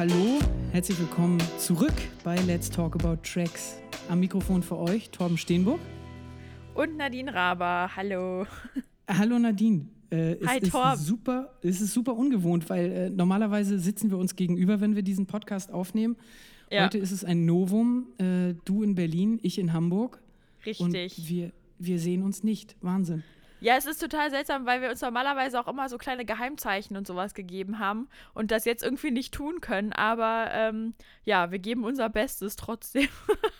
hallo. Herzlich willkommen zurück bei Let's Talk About Tracks. Am Mikrofon für euch Torben Steenburg. Und Nadine Raber, hallo. Hallo Nadine. Äh, es Hi ist Torben. Super, es ist super ungewohnt, weil äh, normalerweise sitzen wir uns gegenüber, wenn wir diesen Podcast aufnehmen. Ja. Heute ist es ein Novum. Äh, du in Berlin, ich in Hamburg. Richtig. Und wir, wir sehen uns nicht. Wahnsinn. Ja, es ist total seltsam, weil wir uns normalerweise auch immer so kleine Geheimzeichen und sowas gegeben haben und das jetzt irgendwie nicht tun können. Aber ähm, ja, wir geben unser Bestes trotzdem.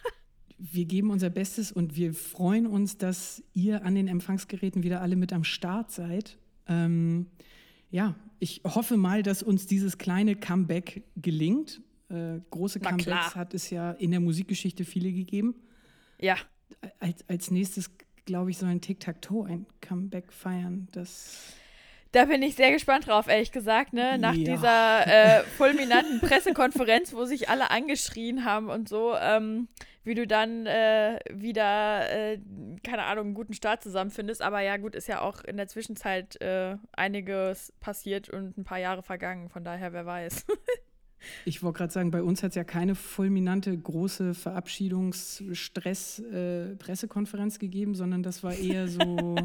wir geben unser Bestes und wir freuen uns, dass ihr an den Empfangsgeräten wieder alle mit am Start seid. Ähm, ja, ich hoffe mal, dass uns dieses kleine Comeback gelingt. Äh, große Comebacks hat es ja in der Musikgeschichte viele gegeben. Ja. Als, als nächstes glaube ich, soll ein Tic-Tac-Toe ein Comeback feiern. Das da bin ich sehr gespannt drauf, ehrlich gesagt, ne? Nach ja. dieser äh, fulminanten Pressekonferenz, wo sich alle angeschrien haben und so, ähm, wie du dann äh, wieder, äh, keine Ahnung, einen guten Start zusammenfindest. Aber ja, gut, ist ja auch in der Zwischenzeit äh, einiges passiert und ein paar Jahre vergangen. Von daher, wer weiß. Ich wollte gerade sagen, bei uns hat es ja keine fulminante große Verabschiedungsstress-Pressekonferenz äh, gegeben, sondern das war eher so.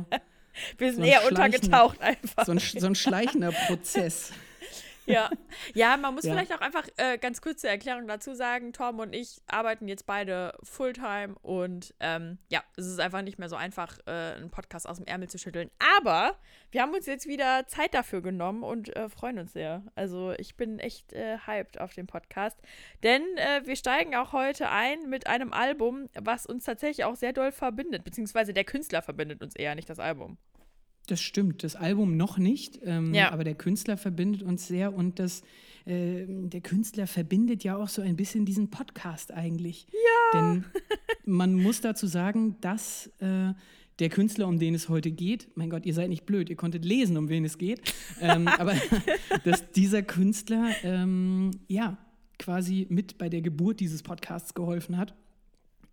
Wir sind so eher untergetaucht einfach. So ein, so ein schleichender Prozess. Ja. ja, man muss ja. vielleicht auch einfach äh, ganz kurze Erklärung dazu sagen. Torben und ich arbeiten jetzt beide Fulltime und ähm, ja, es ist einfach nicht mehr so einfach, äh, einen Podcast aus dem Ärmel zu schütteln. Aber wir haben uns jetzt wieder Zeit dafür genommen und äh, freuen uns sehr. Also ich bin echt äh, hyped auf den Podcast, denn äh, wir steigen auch heute ein mit einem Album, was uns tatsächlich auch sehr doll verbindet, beziehungsweise der Künstler verbindet uns eher, nicht das Album. Das stimmt, das Album noch nicht, ähm, ja. aber der Künstler verbindet uns sehr und das, äh, der Künstler verbindet ja auch so ein bisschen diesen Podcast eigentlich. Ja. Denn man muss dazu sagen, dass äh, der Künstler, um den es heute geht, mein Gott, ihr seid nicht blöd, ihr konntet lesen, um wen es geht, ähm, aber dass dieser Künstler ähm, ja quasi mit bei der Geburt dieses Podcasts geholfen hat.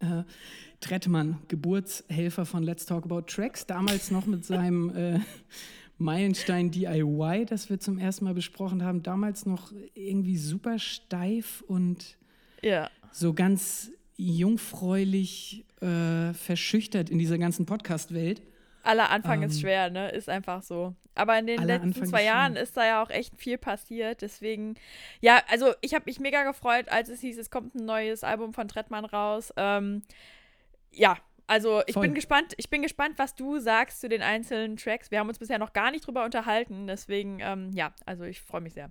Äh, Trettmann, Geburtshelfer von Let's Talk About Tracks, damals noch mit seinem äh, Meilenstein DIY, das wir zum ersten Mal besprochen haben, damals noch irgendwie super steif und ja. so ganz jungfräulich äh, verschüchtert in dieser ganzen Podcast-Welt. Aller Anfang ähm, ist schwer, ne? Ist einfach so. Aber in den letzten Anfang zwei Jahren ist da ja auch echt viel passiert. Deswegen, ja, also ich habe mich mega gefreut, als es hieß, es kommt ein neues Album von Trettmann raus. Ähm, ja, also ich Voll. bin gespannt, ich bin gespannt, was du sagst zu den einzelnen Tracks. Wir haben uns bisher noch gar nicht drüber unterhalten, deswegen, ähm, ja, also ich freue mich sehr.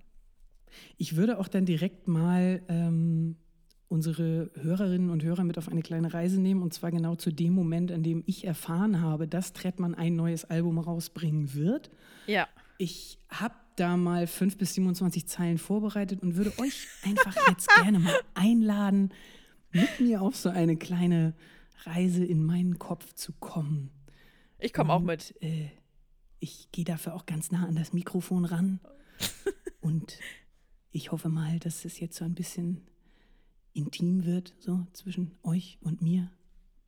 Ich würde auch dann direkt mal ähm, unsere Hörerinnen und Hörer mit auf eine kleine Reise nehmen und zwar genau zu dem Moment, an dem ich erfahren habe, dass Trettmann ein neues Album rausbringen wird. Ja. Ich habe da mal fünf bis 27 Zeilen vorbereitet und würde euch einfach jetzt gerne mal einladen, mit mir auf so eine kleine Reise in meinen Kopf zu kommen. Ich komme auch mit. Äh, ich gehe dafür auch ganz nah an das Mikrofon ran. und ich hoffe mal, dass es jetzt so ein bisschen intim wird, so zwischen euch und mir.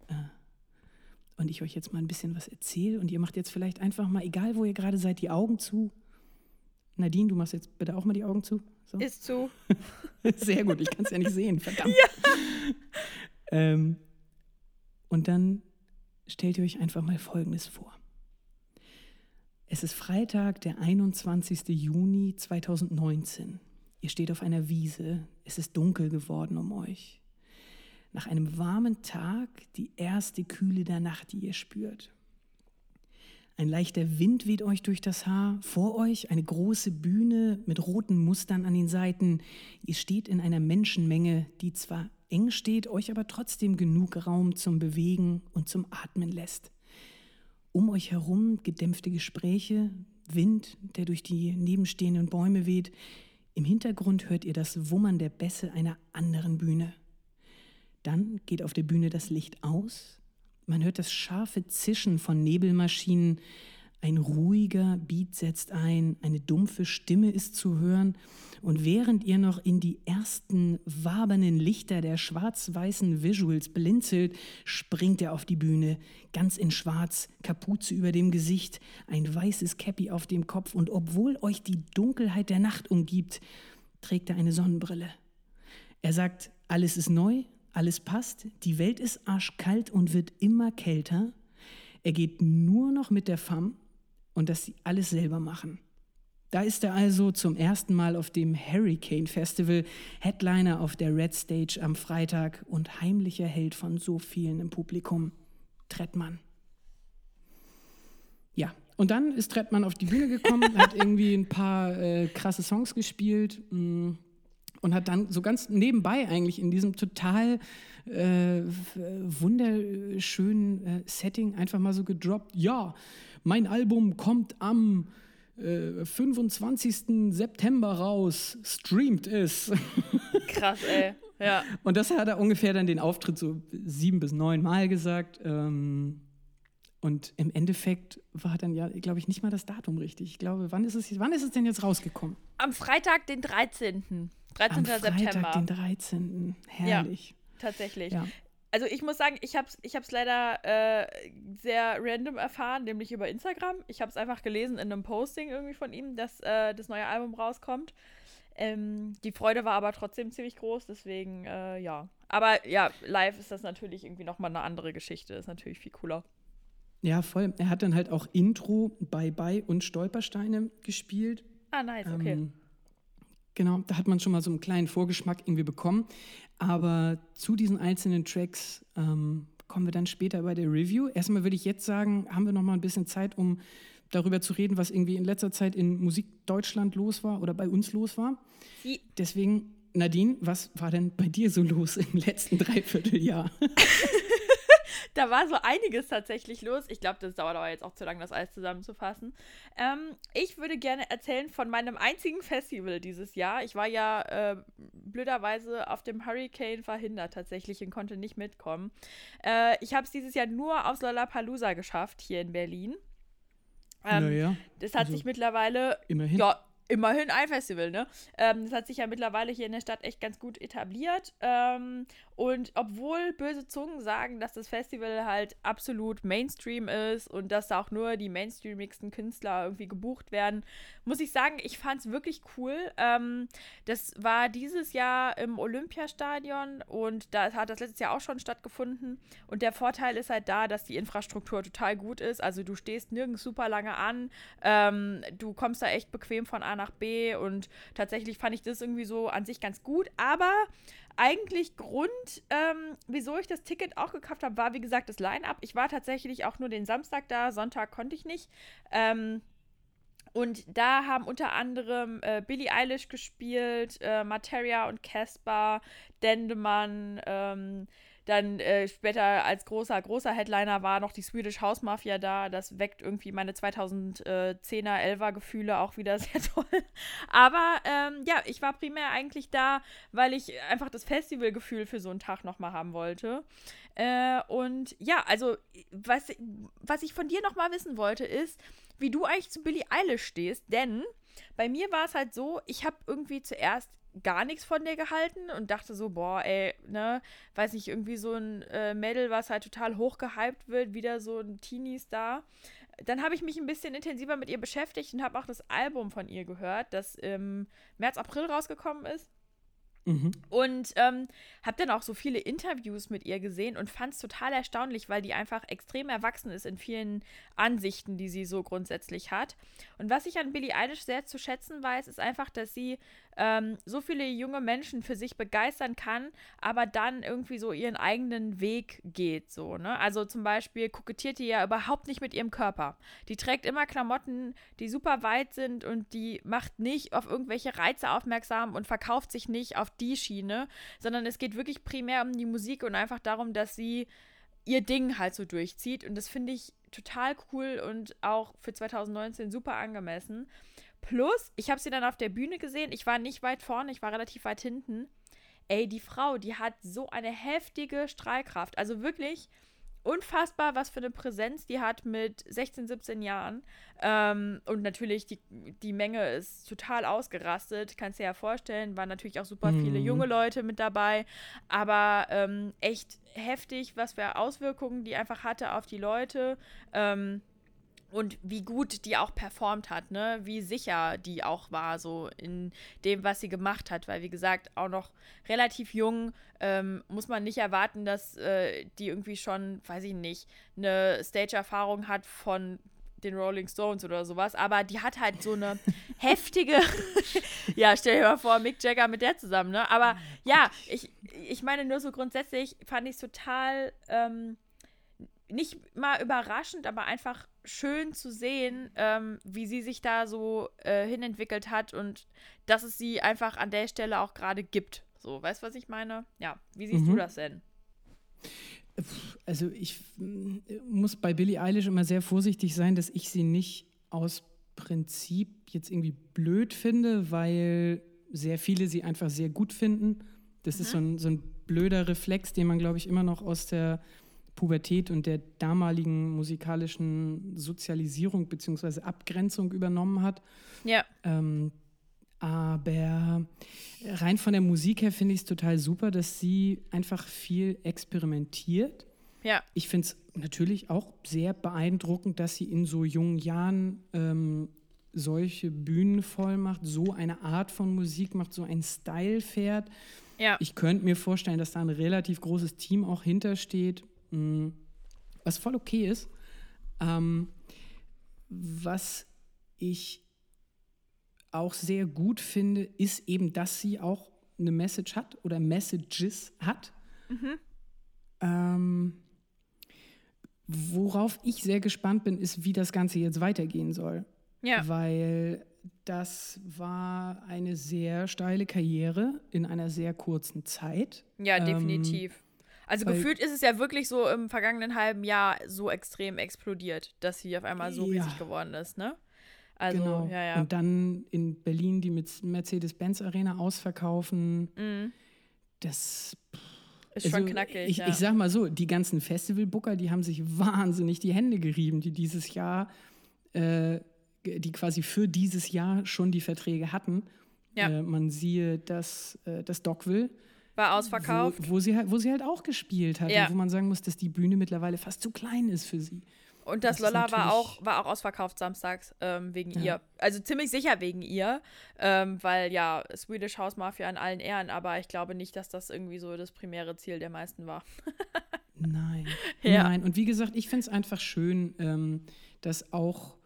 Äh, und ich euch jetzt mal ein bisschen was erzähle. Und ihr macht jetzt vielleicht einfach mal, egal wo ihr gerade seid, die Augen zu. Nadine, du machst jetzt bitte auch mal die Augen zu. So. Ist zu. Sehr gut, ich kann es ja nicht sehen, verdammt. Ja. Ähm, und dann stellt ihr euch einfach mal Folgendes vor. Es ist Freitag, der 21. Juni 2019. Ihr steht auf einer Wiese, es ist dunkel geworden um euch. Nach einem warmen Tag die erste Kühle der Nacht, die ihr spürt. Ein leichter Wind weht euch durch das Haar. Vor euch eine große Bühne mit roten Mustern an den Seiten. Ihr steht in einer Menschenmenge, die zwar eng steht, euch aber trotzdem genug Raum zum Bewegen und zum Atmen lässt. Um euch herum gedämpfte Gespräche, Wind, der durch die nebenstehenden Bäume weht. Im Hintergrund hört ihr das Wummern der Bässe einer anderen Bühne. Dann geht auf der Bühne das Licht aus. Man hört das scharfe Zischen von Nebelmaschinen. Ein ruhiger Beat setzt ein, eine dumpfe Stimme ist zu hören und während ihr noch in die ersten wabernden Lichter der schwarz-weißen Visuals blinzelt, springt er auf die Bühne, ganz in schwarz, Kapuze über dem Gesicht, ein weißes Käppi auf dem Kopf und obwohl euch die Dunkelheit der Nacht umgibt, trägt er eine Sonnenbrille. Er sagt, alles ist neu, alles passt, die Welt ist arschkalt und wird immer kälter. Er geht nur noch mit der Femme und dass sie alles selber machen. Da ist er also zum ersten Mal auf dem Hurricane Festival, Headliner auf der Red Stage am Freitag und heimlicher Held von so vielen im Publikum, Trettmann. Ja, und dann ist Trettmann auf die Bühne gekommen, hat irgendwie ein paar äh, krasse Songs gespielt mh, mm, und hat dann so ganz nebenbei eigentlich in diesem total äh, wunderschönen äh, Setting einfach mal so gedroppt, ja, mein Album kommt am äh, 25. September raus, streamt es. Krass, ey. Ja. Und das hat er ungefähr dann den Auftritt so sieben bis neun Mal gesagt. Ähm, und im Endeffekt war dann ja, glaube ich, nicht mal das Datum richtig. Ich glaube, wann ist es, wann ist es denn jetzt rausgekommen? Am Freitag, den 13. 13. Am Freitag, September. den 13. Herrlich. Ja, tatsächlich. Ja also ich muss sagen, ich habe es ich hab's leider äh, sehr random erfahren, nämlich über Instagram. Ich habe es einfach gelesen in einem Posting irgendwie von ihm, dass äh, das neue Album rauskommt. Ähm, die Freude war aber trotzdem ziemlich groß, deswegen äh, ja. Aber ja, live ist das natürlich irgendwie nochmal eine andere Geschichte. Ist natürlich viel cooler. Ja, voll. Er hat dann halt auch Intro, Bye Bye und Stolpersteine gespielt. Ah, nice, okay. Ähm, genau, da hat man schon mal so einen kleinen Vorgeschmack irgendwie bekommen. Aber zu diesen einzelnen Tracks ähm, kommen wir dann später bei der Review. Erstmal würde ich jetzt sagen, haben wir noch mal ein bisschen Zeit, um darüber zu reden, was irgendwie in letzter Zeit in Musik Deutschland los war oder bei uns los war. Deswegen, Nadine, was war denn bei dir so los im letzten Dreivierteljahr? da war so einiges tatsächlich los. Ich glaube, das dauert aber jetzt auch zu lange, das alles zusammenzufassen. Ähm, ich würde gerne erzählen von meinem einzigen Festival dieses Jahr. Ich war ja äh, blöderweise auf dem Hurricane verhindert tatsächlich und konnte nicht mitkommen. Äh, ich habe es dieses Jahr nur aufs Lollapalooza geschafft, hier in Berlin. Ähm, naja. Das hat also sich mittlerweile. Immerhin. Ja, immerhin ein Festival, ne? Ähm, das hat sich ja mittlerweile hier in der Stadt echt ganz gut etabliert. Ähm, und obwohl böse Zungen sagen, dass das Festival halt absolut Mainstream ist und dass da auch nur die mainstreamigsten Künstler irgendwie gebucht werden, muss ich sagen, ich fand es wirklich cool. Ähm, das war dieses Jahr im Olympiastadion und da hat das letztes Jahr auch schon stattgefunden. Und der Vorteil ist halt da, dass die Infrastruktur total gut ist. Also du stehst nirgends super lange an. Ähm, du kommst da echt bequem von Nach B und tatsächlich fand ich das irgendwie so an sich ganz gut. Aber eigentlich Grund, ähm, wieso ich das Ticket auch gekauft habe, war wie gesagt das Line-Up. Ich war tatsächlich auch nur den Samstag da, Sonntag konnte ich nicht. Ähm, und da haben unter anderem äh, Billie Eilish gespielt, äh, Materia und Casper, Dendemann, ähm, dann äh, später als großer, großer Headliner war noch die Swedish House Mafia da. Das weckt irgendwie meine 2010er, 11er Gefühle auch wieder sehr toll. Aber ähm, ja, ich war primär eigentlich da, weil ich einfach das Festivalgefühl für so einen Tag nochmal haben wollte. Äh, und ja, also was, was ich von dir nochmal wissen wollte, ist, wie du eigentlich zu Billie Eilish stehst. Denn bei mir war es halt so, ich habe irgendwie zuerst gar nichts von der gehalten und dachte so, boah, ey, ne, weiß nicht, irgendwie so ein äh, Mädel, was halt total hoch gehypt wird, wieder so ein Teenie-Star. Dann habe ich mich ein bisschen intensiver mit ihr beschäftigt und habe auch das Album von ihr gehört, das im März, April rausgekommen ist. Mhm. Und ähm, habe dann auch so viele Interviews mit ihr gesehen und fand es total erstaunlich, weil die einfach extrem erwachsen ist in vielen Ansichten, die sie so grundsätzlich hat. Und was ich an Billie Eilish sehr zu schätzen weiß, ist einfach, dass sie ähm, so viele junge Menschen für sich begeistern kann, aber dann irgendwie so ihren eigenen Weg geht. So, ne? Also zum Beispiel kokettiert die ja überhaupt nicht mit ihrem Körper. Die trägt immer Klamotten, die super weit sind und die macht nicht auf irgendwelche Reize aufmerksam und verkauft sich nicht auf die Schiene, sondern es geht wirklich primär um die Musik und einfach darum, dass sie ihr Ding halt so durchzieht. Und das finde ich total cool und auch für 2019 super angemessen. Plus, ich habe sie dann auf der Bühne gesehen. Ich war nicht weit vorne, ich war relativ weit hinten. Ey, die Frau, die hat so eine heftige Strahlkraft. Also wirklich, unfassbar, was für eine Präsenz die hat mit 16, 17 Jahren. Ähm, und natürlich, die, die Menge ist total ausgerastet. Kannst dir ja vorstellen, waren natürlich auch super viele Mhm. junge Leute mit dabei. Aber ähm, echt heftig, was für Auswirkungen die einfach hatte auf die Leute. Ähm, und wie gut die auch performt hat, ne? Wie sicher die auch war, so in dem, was sie gemacht hat. Weil, wie gesagt, auch noch relativ jung ähm, muss man nicht erwarten, dass äh, die irgendwie schon, weiß ich nicht, eine Stage-Erfahrung hat von den Rolling Stones oder sowas. Aber die hat halt so eine heftige. ja, stell dir mal vor, Mick Jagger mit der zusammen, ne? Aber ja, ich, ich meine, nur so grundsätzlich fand ich es total. Ähm, nicht mal überraschend, aber einfach schön zu sehen, ähm, wie sie sich da so äh, hinentwickelt hat und dass es sie einfach an der Stelle auch gerade gibt. So, weißt du, was ich meine? Ja, wie siehst du Mhm. das denn? Also ich mm, muss bei Billie Eilish immer sehr vorsichtig sein, dass ich sie nicht aus Prinzip jetzt irgendwie blöd finde, weil sehr viele sie einfach sehr gut finden. Das ist so ein, so ein blöder Reflex, den man, glaube ich, immer noch aus der Pubertät und der damaligen musikalischen Sozialisierung bzw. Abgrenzung übernommen hat. Ja, Ähm, aber rein von der Musik her finde ich es total super, dass sie einfach viel experimentiert. ja, Ich finde es natürlich auch sehr beeindruckend, dass sie in so jungen Jahren ähm, solche Bühnen voll macht, so eine Art von Musik macht, so einen Style fährt. ja. Ich könnte mir vorstellen, dass da ein relativ großes Team auch hintersteht, mh, was voll okay ist. Ähm, was ich auch sehr gut finde, ist eben, dass sie auch eine Message hat oder Messages hat. Ähm, worauf ich sehr gespannt bin, ist, wie das Ganze jetzt weitergehen soll. Ja, Weil das war eine sehr steile Karriere in einer sehr kurzen Zeit. ja, Ähm, definitiv. Also weil- gefühlt ist es ja wirklich so im vergangenen halben Jahr so extrem explodiert, dass sie auf einmal so Ja. riesig geworden ist, ne? Also, genau. ja, ja. Und dann in Berlin die mit Mercedes-Benz Arena ausverkaufen. Mhm. Das Ist also schon knackig. Ich, ja. ich sag mal so, die ganzen Festivalbooker, die haben sich wahnsinnig die Hände gerieben, die dieses Jahr, äh, die quasi für dieses Jahr schon die Verträge hatten. Ja. Äh, man siehe das, äh, das Dockville. War ausverkauft. Wo, wo, sie halt, wo sie halt auch gespielt hat. Ja. Wo man sagen muss, dass die Bühne mittlerweile fast zu klein ist für sie. Und das, Das Lolla war auch, war auch ausverkauft samstags ähm, wegen Ja. ihr. Also ziemlich sicher wegen ihr, ähm, weil ja, Swedish House Mafia in allen Ehren, aber ich glaube nicht, dass das irgendwie so das primäre Ziel der meisten war. Nein. Ja. Nein. Und wie gesagt, ich finde es einfach schön, ähm, dass auch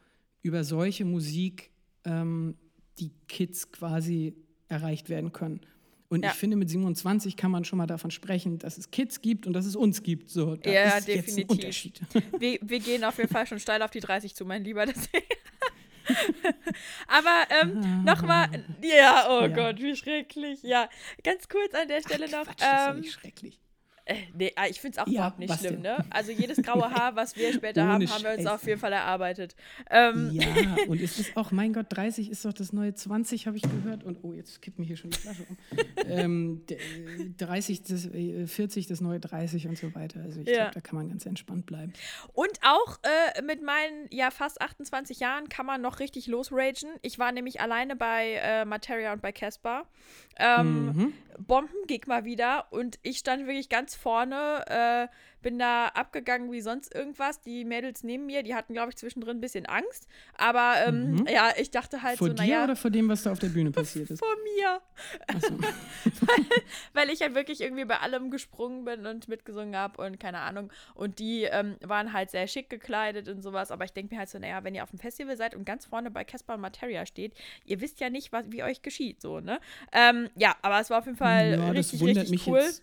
über solche Musik ähm, die Kids quasi erreicht werden können. Und Ja. ich finde, mit 27 kann man schon mal davon sprechen, dass es Kids gibt und dass es uns gibt. So, da Ja, ist jetzt ein definitiv. Unterschied. Wir, wir gehen auf jeden Fall schon steil auf die 30 zu, mein Lieber. Aber ähm, nochmal, ja, oh Ja. Gott, wie schrecklich. Ja, ganz kurz an der Stelle noch. Quatsch, das ist ja ähm, nicht schrecklich. Äh, nee, ah, ich finde es auch Ja, überhaupt nicht schlimm, denn? ne? Also jedes graue Haar, was wir später haben, haben wir uns Scheiße. auf jeden Fall erarbeitet. Ähm, Ja, und es ist auch, mein Gott, 30 ist doch das neue 20, habe ich gehört. Und oh, jetzt kippt mir hier schon die Flasche um. ähm, d- äh, 30, das, äh, 40, das neue 30 und so weiter. Also ich Ja. glaube, da kann man ganz entspannt bleiben. Und auch äh, mit meinen ja fast 28 Jahren kann man noch richtig losragen. Ich war nämlich alleine bei äh, Materia und bei Casper. Ähm, Mhm. Bombengig mal wieder und ich stand wirklich ganz vorne, äh, bin da abgegangen wie sonst irgendwas. Die Mädels neben mir, die hatten, glaube ich, zwischendrin ein bisschen Angst. Aber ähm, Mhm. ja, ich dachte halt Vor so, dir naja, oder vor dem, was da auf der Bühne passiert ist? vor mir. Achso. weil ich halt wirklich irgendwie bei allem gesprungen bin und mitgesungen habe und keine Ahnung. Und die ähm, waren halt sehr schick gekleidet und sowas. Aber ich denke mir halt so, naja, wenn ihr auf dem Festival seid und ganz vorne bei Casper und Materia steht, ihr wisst ja nicht, was, wie euch geschieht, so, ne? Ähm, ja, aber es war auf jeden Fall ja, richtig, richtig mich cool. jetzt.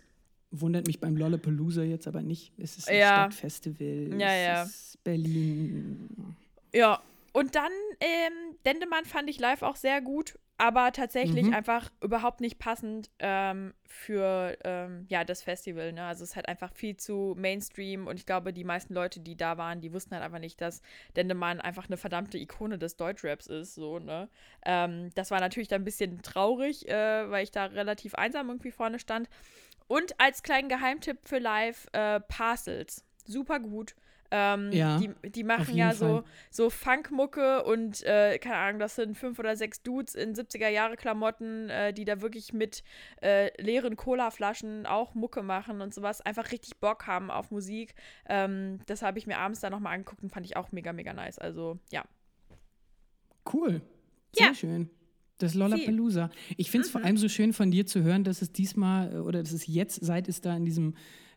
Wundert mich beim Lollapalooza jetzt aber nicht. Es ist ein Ja. Stadtfestival. Ja, es ja. ist Berlin. Ja, und dann ähm, Dendemann fand ich live auch sehr gut, aber tatsächlich Mhm. einfach überhaupt nicht passend ähm, für ähm, ja, das Festival. Ne? Also es ist halt einfach viel zu Mainstream und ich glaube, die meisten Leute, die da waren, die wussten halt einfach nicht, dass Dendemann einfach eine verdammte Ikone des Deutschraps ist. So, ne? Ähm, das war natürlich dann ein bisschen traurig, äh, weil ich da relativ einsam irgendwie vorne stand. Und als kleinen Geheimtipp für live, äh, Parcels super gut. Ähm, Ja, die, die machen ja so, Fall. so Funkmucke und, äh, keine Ahnung, das sind fünf oder sechs Dudes in 70er-Jahre-Klamotten, äh, die da wirklich mit äh, leeren Colaflaschen auch Mucke machen und sowas. Einfach richtig Bock haben auf Musik. Ähm, das habe ich mir abends dann nochmal angeguckt und fand ich auch mega, mega nice. Also, ja. Cool. Sehr Ja. schön. Das Lollapalooza. Ich finde es Mhm. vor allem so schön von dir zu hören, dass es diesmal äh, oder dass es jetzt, seit es da in diesem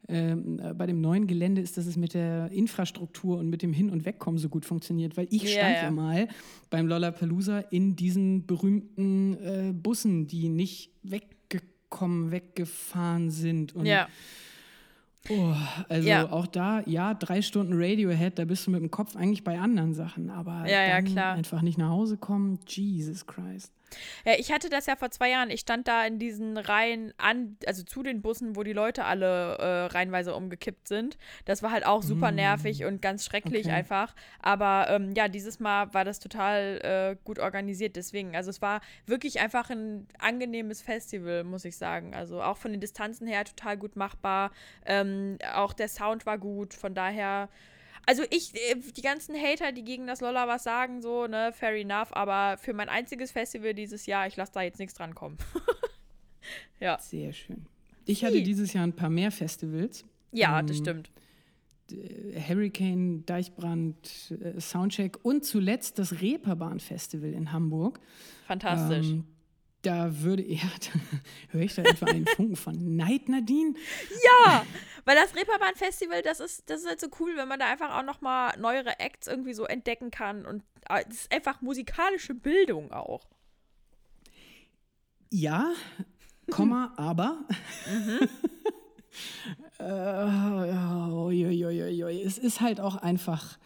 ähm, äh, bei dem neuen Gelände ist, dass es mit der Infrastruktur und mit dem Hin- und Wegkommen so gut funktioniert. Weil ich stand ja, ja. mal beim Lollapalooza in diesen berühmten äh, Bussen, die nicht weggekommen, weggefahren sind. Und Ja. Oh, also Ja. auch da, ja, drei Stunden Radiohead, da bist du mit dem Kopf eigentlich bei anderen Sachen, aber Ja, ja, einfach nicht nach Hause kommen, Jesus Christ. Ja, ich hatte das ja vor zwei Jahren. Ich stand da in diesen Reihen an, also zu den Bussen, wo die Leute alle äh, reihenweise umgekippt sind. Das war halt auch super nervig und ganz schrecklich Okay. einfach. Aber ähm, ja, dieses Mal war das total äh, gut organisiert. Deswegen, also es war wirklich einfach ein angenehmes Festival, muss ich sagen. Also auch von den Distanzen her total gut machbar. Ähm, auch der Sound war gut. Von daher. Also ich, äh, die ganzen Hater, die gegen das Lolla was sagen, so, ne, fair enough, aber für mein einziges Festival dieses Jahr, ich lasse da jetzt nichts dran kommen. ja. Sehr schön. Ich hatte dieses Jahr ein paar mehr Festivals. Ja, das Ähm, stimmt. Äh, Hurricane, Deichbrand, äh, Soundcheck und zuletzt das Reeperbahn Festival in Hamburg. Fantastisch. Ähm, da würde, da höre ich da etwa einen Funken von Neid, Nadine? ja, weil das Reeperbahn-Festival, das ist, das ist halt so cool, wenn man da einfach auch noch mal neuere Acts irgendwie so entdecken kann und äh, es ist einfach musikalische Bildung auch. Ja, Komma, aber. äh, ui, ui. Es ist halt auch einfach,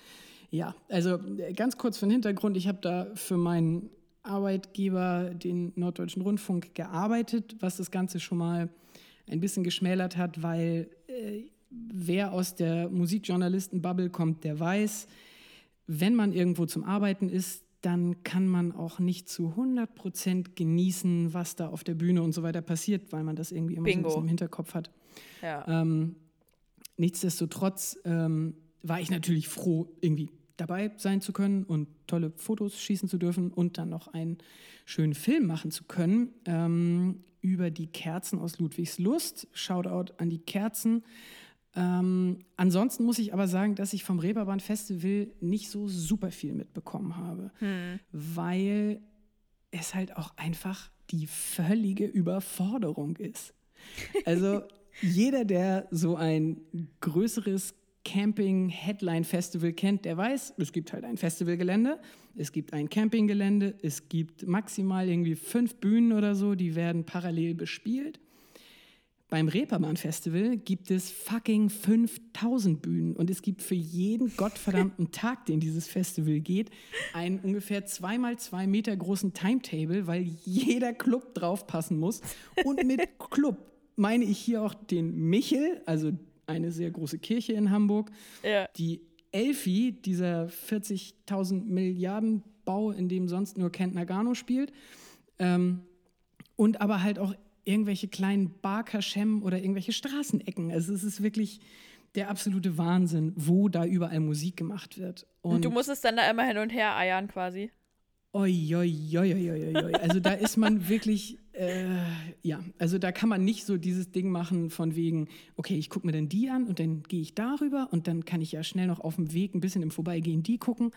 ja, also äh, ganz kurz von Hintergrund, ich habe da für meinen Arbeitgeber, den Norddeutschen Rundfunk, gearbeitet, was das Ganze schon mal ein bisschen geschmälert hat, weil äh, wer aus der Musikjournalisten-Bubble kommt, der weiß, wenn man irgendwo zum Arbeiten ist, dann kann man auch nicht zu 100 Prozent genießen, was da auf der Bühne und so weiter passiert, weil man das irgendwie immer so Bingo. bisschen im Hinterkopf hat. Ja. Ähm, nichtsdestotrotz ähm, war ich natürlich froh, irgendwie dabei sein zu können und tolle Fotos schießen zu dürfen und dann noch einen schönen Film machen zu können ähm, über die Kerzen aus Ludwigslust. Shoutout an die Kerzen. Ähm, ansonsten muss ich aber sagen, dass ich vom Reeperbahn Festival nicht so super viel mitbekommen habe, weil es halt auch einfach die völlige Überforderung ist. Also jeder, der so ein größeres Camping-Headline-Festival kennt, der weiß, es gibt halt ein Festivalgelände, es gibt ein Campinggelände, es gibt maximal irgendwie fünf Bühnen oder so, die werden parallel bespielt. Beim Reeperbahn-Festival gibt es fucking 5000 Bühnen und es gibt für jeden gottverdammten Tag, den dieses Festival geht, einen ungefähr zweimal zwei Meter großen Timetable, weil jeder Club draufpassen muss. Und mit Club meine ich hier auch den Michel, also eine sehr große Kirche in Hamburg, ja. die Elfi, dieser 40.000 Milliarden Bau, in dem sonst nur Kent Nagano spielt. Ähm, und aber halt auch irgendwelche kleinen Barkaschem oder irgendwelche Straßenecken. Also es ist wirklich der absolute Wahnsinn, wo da überall Musik gemacht wird. Und du musstest dann da immer hin und her eiern quasi. Oi, oi, oi, oi, oi, oi. Also da ist man wirklich, äh, ja, also da kann man nicht so dieses Ding machen von wegen, okay, ich gucke mir dann die an und dann gehe ich darüber und dann kann ich ja schnell noch auf dem Weg ein bisschen im Vorbeigehen die gucken.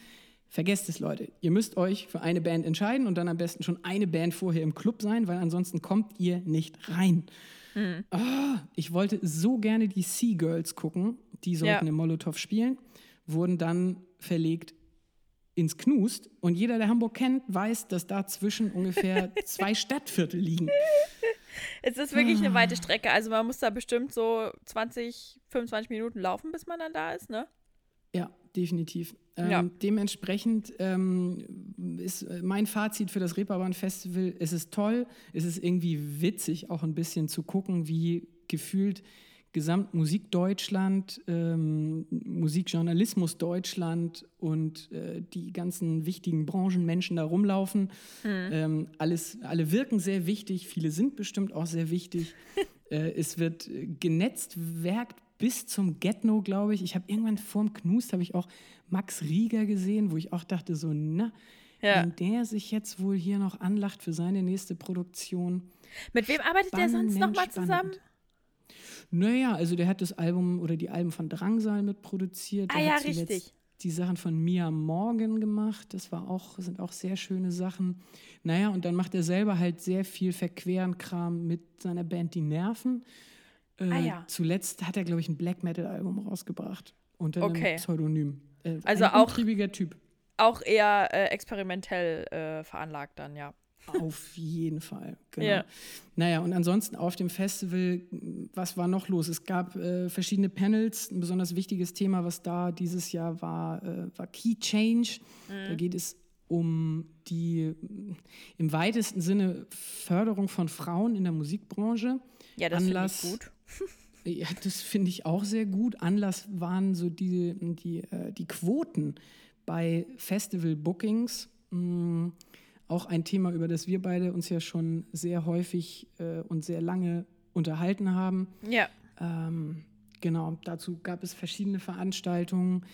Vergesst es, Leute. Ihr müsst euch für eine Band entscheiden und dann am besten schon eine Band vorher im Club sein, weil ansonsten kommt ihr nicht rein. Ah, ich wollte so gerne die Sea Girls gucken. Die sollten Ja. im Molotow spielen, wurden dann verlegt ins Knust. Und jeder, der Hamburg kennt, weiß, dass dazwischen ungefähr zwei Stadtviertel liegen. Es ist wirklich eine Ah. weite Strecke. Also man muss da bestimmt so 20, 25 Minuten laufen, bis man dann da ist, ne? Ja, definitiv. Ähm, Ja. Dementsprechend ähm, ist äh, mein Fazit für das Reeperbahn Festival, es ist toll, es ist irgendwie witzig, auch ein bisschen zu gucken, wie gefühlt Gesamtmusik Deutschland, ähm, Musikjournalismus Deutschland und äh, die ganzen wichtigen Branchenmenschen da rumlaufen. Ähm, alles, alle wirken sehr wichtig, viele sind bestimmt auch sehr wichtig. äh, es wird äh, genetzwerkt bis zum Get-No, glaube ich. Ich habe irgendwann vorm Knust habe ich auch Max Rieger gesehen, wo ich auch dachte so, na, ja. wenn der sich jetzt wohl hier noch anlacht für seine nächste Produktion. Mit wem arbeitet der sonst nochmal zusammen? Naja, also der hat das Album oder die Alben von Drangsal mitproduziert. Ah ja, richtig. Die Sachen von Mia Morgan gemacht. Das war auch, sind auch sehr schöne Sachen. Naja, und dann macht er selber halt sehr viel verqueren Kram mit seiner Band Die Nerven. Äh, ah, ja. Zuletzt hat er, glaube ich, ein Black Metal-Album rausgebracht. Unter okay. einem Pseudonym. Äh, also ein auch. Typ. Auch eher äh, experimentell äh, veranlagt dann, ja. Auf jeden Fall, genau. Ja. Naja, und ansonsten auf dem Festival, was war noch los? Es gab äh, verschiedene Panels. Ein besonders wichtiges Thema, was da dieses Jahr war, äh, war Key Change. Mhm. Da geht es um die im weitesten Sinne Förderung von Frauen in der Musikbranche. Ja, das finde ich gut. ja, das finde ich auch sehr gut. Anlass waren so die, die, äh, die Quoten bei Festival-Bookings. Mm, auch ein Thema, über das wir beide uns ja schon sehr häufig äh, und sehr lange unterhalten haben. Ja. Ähm, genau, dazu gab es verschiedene Veranstaltungen.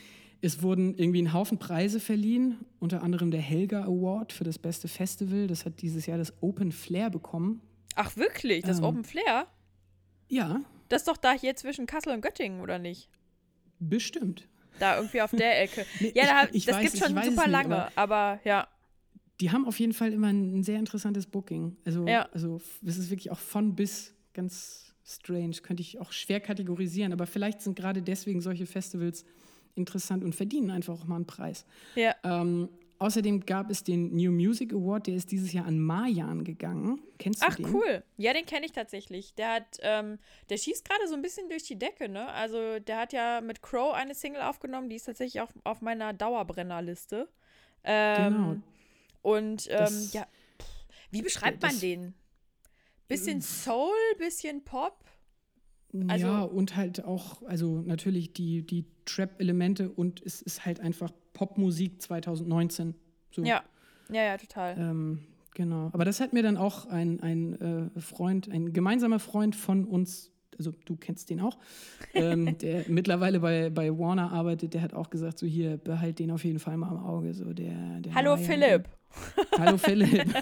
Es wurden irgendwie ein Haufen Preise verliehen, unter anderem der Helga Award für das beste Festival. Das hat dieses Jahr das Open Flair bekommen. Ach wirklich? Das ähm, Open Flair? Ja. Das ist doch da hier zwischen Kassel und Göttingen, oder nicht? Bestimmt. Da irgendwie auf der Ecke. nee, ja, da, ich, ich das gibt schon super lange, nicht, aber, aber ja die haben auf jeden Fall immer ein sehr interessantes Booking. Also, ja. also es ist wirklich auch von bis ganz strange. Könnte ich auch schwer kategorisieren, aber vielleicht sind gerade deswegen solche Festivals interessant und verdienen einfach auch mal einen Preis. Ja. Ähm, außerdem gab es den New Music Award, der ist dieses Jahr an Mayan gegangen. Kennst du Ach, den? Ach cool. Ja, den kenne ich tatsächlich. Der hat, ähm, der schießt gerade so ein bisschen durch die Decke, ne? Also der hat ja mit Crow eine Single aufgenommen, die ist tatsächlich auch auf meiner Dauerbrennerliste. Ähm, genau. Und ähm, ja, wie beschreibt man den? Bisschen Soul, bisschen Pop? Also, ja, und halt auch, also natürlich die, die Trap-Elemente und es ist halt einfach Popmusik 2019. So. Ja, ja, ja, total. Ähm, genau. Aber das hat mir dann auch ein, ein äh, Freund, ein gemeinsamer Freund von uns also du kennst den auch, ähm, der mittlerweile bei, bei Warner arbeitet, der hat auch gesagt, so hier, behalt den auf jeden Fall mal im Auge. So der, der Hallo Philipp. Hallo Philipp.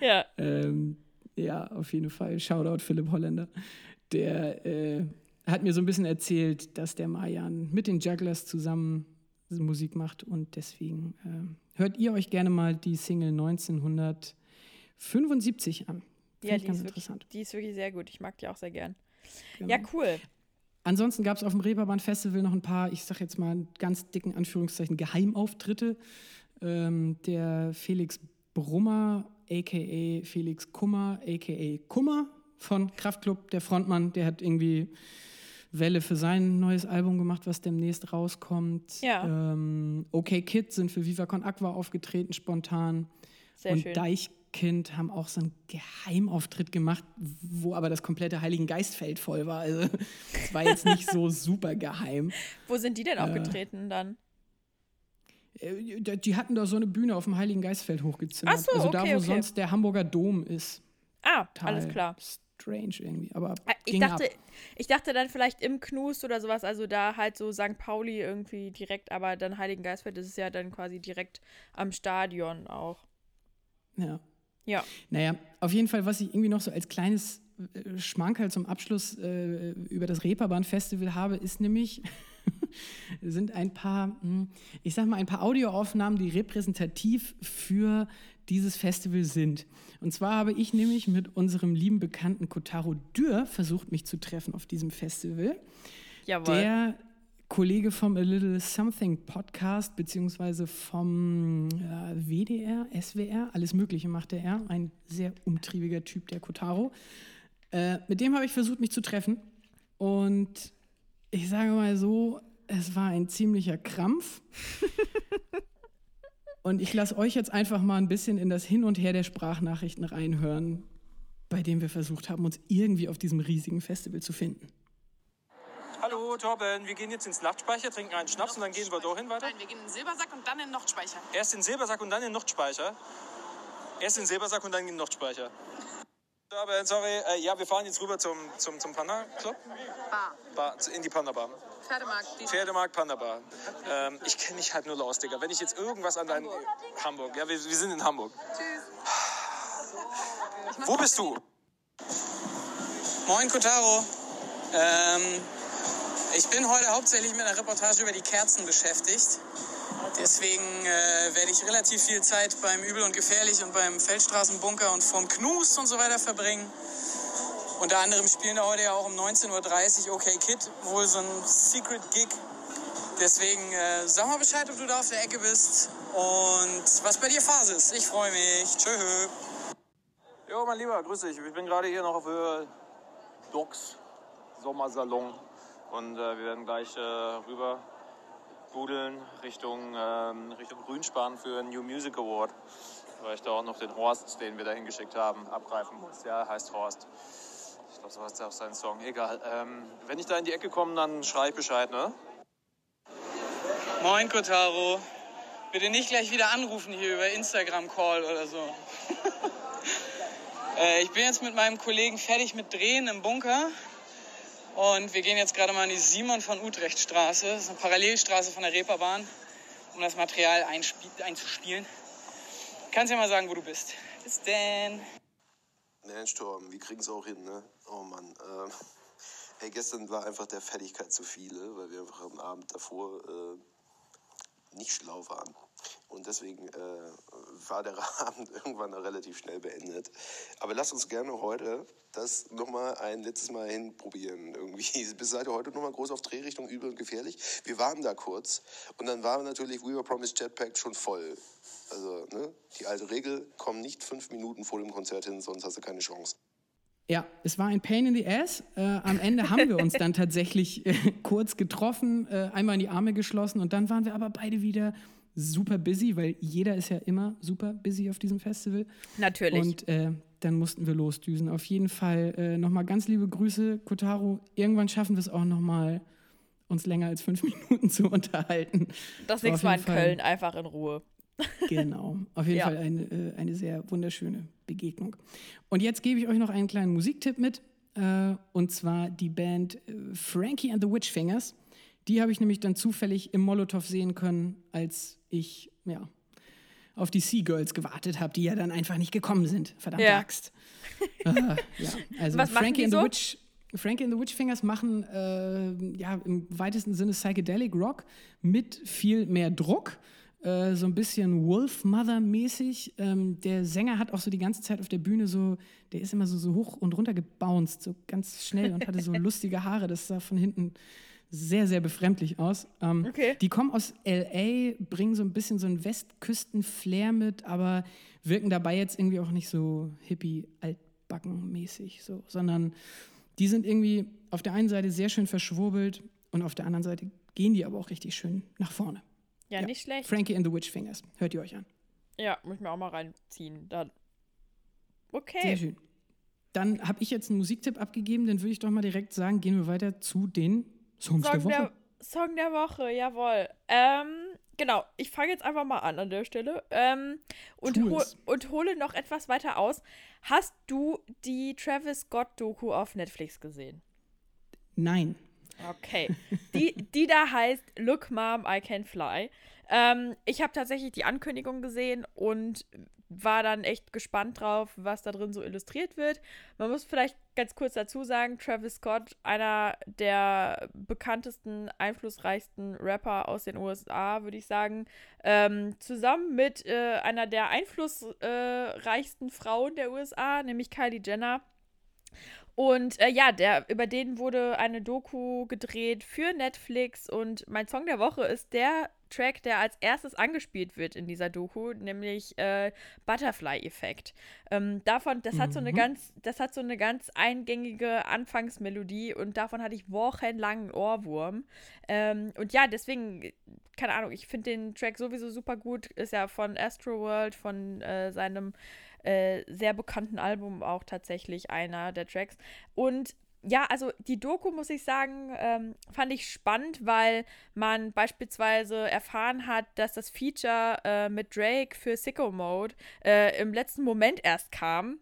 ja. Ähm, ja, auf jeden Fall. Shoutout Philipp Holländer. Der äh, hat mir so ein bisschen erzählt, dass der Mayan mit den Jugglers zusammen Musik macht und deswegen äh, hört ihr euch gerne mal die Single 1975 an. Ja, die ist, wirklich, die ist wirklich sehr gut. Ich mag die auch sehr gern. Genau. Ja, cool. Ansonsten gab es auf dem Reeperbahn Festival noch ein paar, ich sag jetzt mal ganz dicken Anführungszeichen, Geheimauftritte. Ähm, der Felix Brummer, a.k.a. Felix Kummer, a.k.a. Kummer von Kraftklub, der Frontmann, der hat irgendwie Welle für sein neues Album gemacht, was demnächst rauskommt. Ja. Ähm, OK Kid sind für Viva Con Aqua aufgetreten, spontan. Sehr und schön. Deich Kind haben auch so einen Geheimauftritt gemacht, wo aber das komplette Heiligen Geistfeld voll war. Also es war jetzt nicht so super geheim. Wo sind die denn aufgetreten äh, dann? Äh, die hatten da so eine Bühne auf dem Heiligen Geistfeld hochgezimmert. Ach so, also okay, da, wo okay. sonst der Hamburger Dom ist. Ah, Total alles klar. Strange irgendwie, aber ah, ich dachte, ab. ich dachte dann vielleicht im Knust oder sowas, also da halt so St. Pauli irgendwie direkt, aber dann Heiligen Geistfeld ist ja dann quasi direkt am Stadion auch. Ja, ja. Naja, auf jeden Fall, was ich irgendwie noch so als kleines äh, Schmankerl zum Abschluss äh, über das Reeperbahn-Festival habe, ist nämlich, sind ein paar, hm, ich sag mal, ein paar Audioaufnahmen, die repräsentativ für dieses Festival sind. Und zwar habe ich nämlich mit unserem lieben Bekannten Kotaro Dürr versucht, mich zu treffen auf diesem Festival. Jawohl. Der Kollege vom A Little Something Podcast, beziehungsweise vom äh, WDR, SWR, alles Mögliche machte er. Ein sehr umtriebiger Typ, der Kotaro. Äh, mit dem habe ich versucht, mich zu treffen. Und ich sage mal so, es war ein ziemlicher Krampf. Und ich lasse euch jetzt einfach mal ein bisschen in das Hin und Her der Sprachnachrichten reinhören, bei dem wir versucht haben, uns irgendwie auf diesem riesigen Festival zu finden. Hallo Torben, wir gehen jetzt ins Nachtspeicher, trinken einen Schnaps und dann gehen wir dahin weiter? Nein, wir gehen in den Silbersack und dann in den Nachtspeicher. Erst in den Silbersack und dann in den Nachtspeicher? Erst in den Silbersack und dann in den Nachtspeicher. Aber, sorry, äh, ja, wir fahren jetzt rüber zum, zum, zum Panda Club. Bar. Bar, in die Panda Bar. Pferdemarkt. Die Pferdemarkt Panda Bar. Ähm, ich kenne mich halt nur aus, Digga. Wenn ich jetzt irgendwas an deinem. Hamburg. Ja, wir, wir sind in Hamburg. Tschüss. Wo bist du? Moin Kotaro. Ähm, ich bin heute hauptsächlich mit einer Reportage über die Kerzen beschäftigt. Deswegen äh, werde ich relativ viel Zeit beim Übel und Gefährlich und beim Feldstraßenbunker und vom Knust und so weiter verbringen. Unter anderem spielen da heute ja auch um 19.30 Uhr OK Kid, wohl so ein Secret Gig. Deswegen äh, sag mal Bescheid, ob du da auf der Ecke bist und was bei dir Phase ist. Ich freue mich. Tschö. Jo, mein Lieber, grüß dich. Ich bin gerade hier noch auf Höhe Docks Sommersalon. Und äh, wir werden gleich äh, rüber budeln Richtung, ähm, Richtung Grünspan für einen New Music Award. Weil ich da auch noch den Horst, den wir da hingeschickt haben, abgreifen muss. Ja, heißt Horst. Glaube, so heißt ja auch sein Song. Egal. Ähm, wenn ich da in die Ecke komme, dann schrei ich Bescheid, ne? Moin Kotaro. Bitte nicht gleich wieder anrufen hier über Instagram Call oder so. äh, ich bin jetzt mit meinem Kollegen fertig mit Drehen im Bunker. Und wir gehen jetzt gerade mal an die Simon von Utrecht Straße. Das ist eine Parallelstraße von der Reeperbahn, um das Material einzuspielen. Kannst ja mal sagen, wo du bist. Bis denn. Mensch, Torben, wir kriegen es auch hin, ne? Oh Mann. Äh, hey, gestern war einfach der Fertigkeit zu viele, weil wir einfach am Abend davor äh, nicht schlau waren. Und deswegen äh, war der Abend irgendwann relativ schnell beendet. Aber lass uns gerne heute das nochmal ein letztes Mal hinprobieren. Irgendwie. Bis seid ihr heute nochmal groß auf Drehrichtung übel und gefährlich. Wir waren da kurz und dann war natürlich We Were Promised Jetpack schon voll. Also, ne? Die alte Regel, komm nicht fünf Minuten vor dem Konzert hin, sonst hast du keine Chance. Ja, es war ein Pain in the Ass. Äh, am Ende haben wir uns dann tatsächlich äh, kurz getroffen, äh, einmal in die Arme geschlossen und dann waren wir aber beide wieder super busy, weil jeder ist ja immer super busy auf diesem Festival. Natürlich. Und äh, dann mussten wir losdüsen. Auf jeden Fall äh, nochmal ganz liebe Grüße, Kotaro. Irgendwann schaffen wir es auch nochmal, uns länger als fünf Minuten zu unterhalten. Das nächste Mal in Fall, Köln, einfach in Ruhe. Genau, auf jeden ja. Fall eine, äh, eine sehr wunderschöne Begegnung. Und jetzt gebe ich euch noch einen kleinen Musiktipp mit. Äh, und zwar die Band äh, Frankie and the Witchfingers. Die habe ich nämlich dann zufällig im Molotow sehen können, als ich ja, auf die Seagirls gewartet habe, die ja dann einfach nicht gekommen sind. Verdammt ja. Axt. äh, ja. Also Was Frankie and the so? Witch. Frankie and the Witchfingers machen äh, ja im weitesten Sinne Psychedelic Rock mit viel mehr Druck. Äh, so ein bisschen Wolfmother-mäßig. Ähm, der Sänger hat auch so die ganze Zeit auf der Bühne so, der ist immer so, so hoch und runter gebounced, so ganz schnell und hatte so lustige Haare. Das sah von hinten sehr, sehr befremdlich aus. Ähm, okay. Die kommen aus L.A., bringen so ein bisschen so einen Westküsten-Flair mit, aber wirken dabei jetzt irgendwie auch nicht so hippie-altbacken-mäßig, so, sondern die sind irgendwie auf der einen Seite sehr schön verschwurbelt und auf der anderen Seite gehen die aber auch richtig schön nach vorne. Ja, ja. nicht schlecht. Frankie and the Witchfingers. Hört ihr euch an. Ja, muss ich mir auch mal reinziehen. Dann. Okay. Sehr schön. Dann habe ich jetzt einen Musiktipp abgegeben, dann würde ich doch mal direkt sagen, gehen wir weiter zu den Songs Song der Woche. Der, Song der Woche, jawohl. Ähm, genau, ich fange jetzt einfach mal an an der Stelle ähm, und, ho und hole noch etwas weiter aus. Hast du die Travis Scott-Doku auf Netflix gesehen? Nein. Okay. Die, die da heißt Look Mom, I Can Fly. Ähm, ich habe tatsächlich die Ankündigung gesehen und war dann echt gespannt drauf, was da drin so illustriert wird. Man muss vielleicht ganz kurz dazu sagen, Travis Scott, einer der bekanntesten, einflussreichsten Rapper aus den USA, würde ich sagen, ähm, zusammen mit äh, einer der einflussreichsten Frauen der USA, nämlich Kylie Jenner. Und äh, ja, der, über den wurde eine Doku gedreht für Netflix und mein Song der Woche ist der Track, der als erstes angespielt wird in dieser Doku, nämlich äh, Butterfly-Effekt. Ähm, davon, das mhm. hat so eine mhm. ganz, das hat so eine ganz eingängige Anfangsmelodie und davon hatte ich wochenlang einen Ohrwurm. Ähm, und ja, deswegen, keine Ahnung, ich finde den Track sowieso super gut. Ist ja von Astro World, von äh, seinem äh, sehr bekannten Album auch tatsächlich einer der Tracks. Und ja, also die Doku, muss ich sagen, ähm, fand ich spannend, weil man beispielsweise erfahren hat, dass das Feature äh, mit Drake für Sicko Mode äh, im letzten Moment erst kam.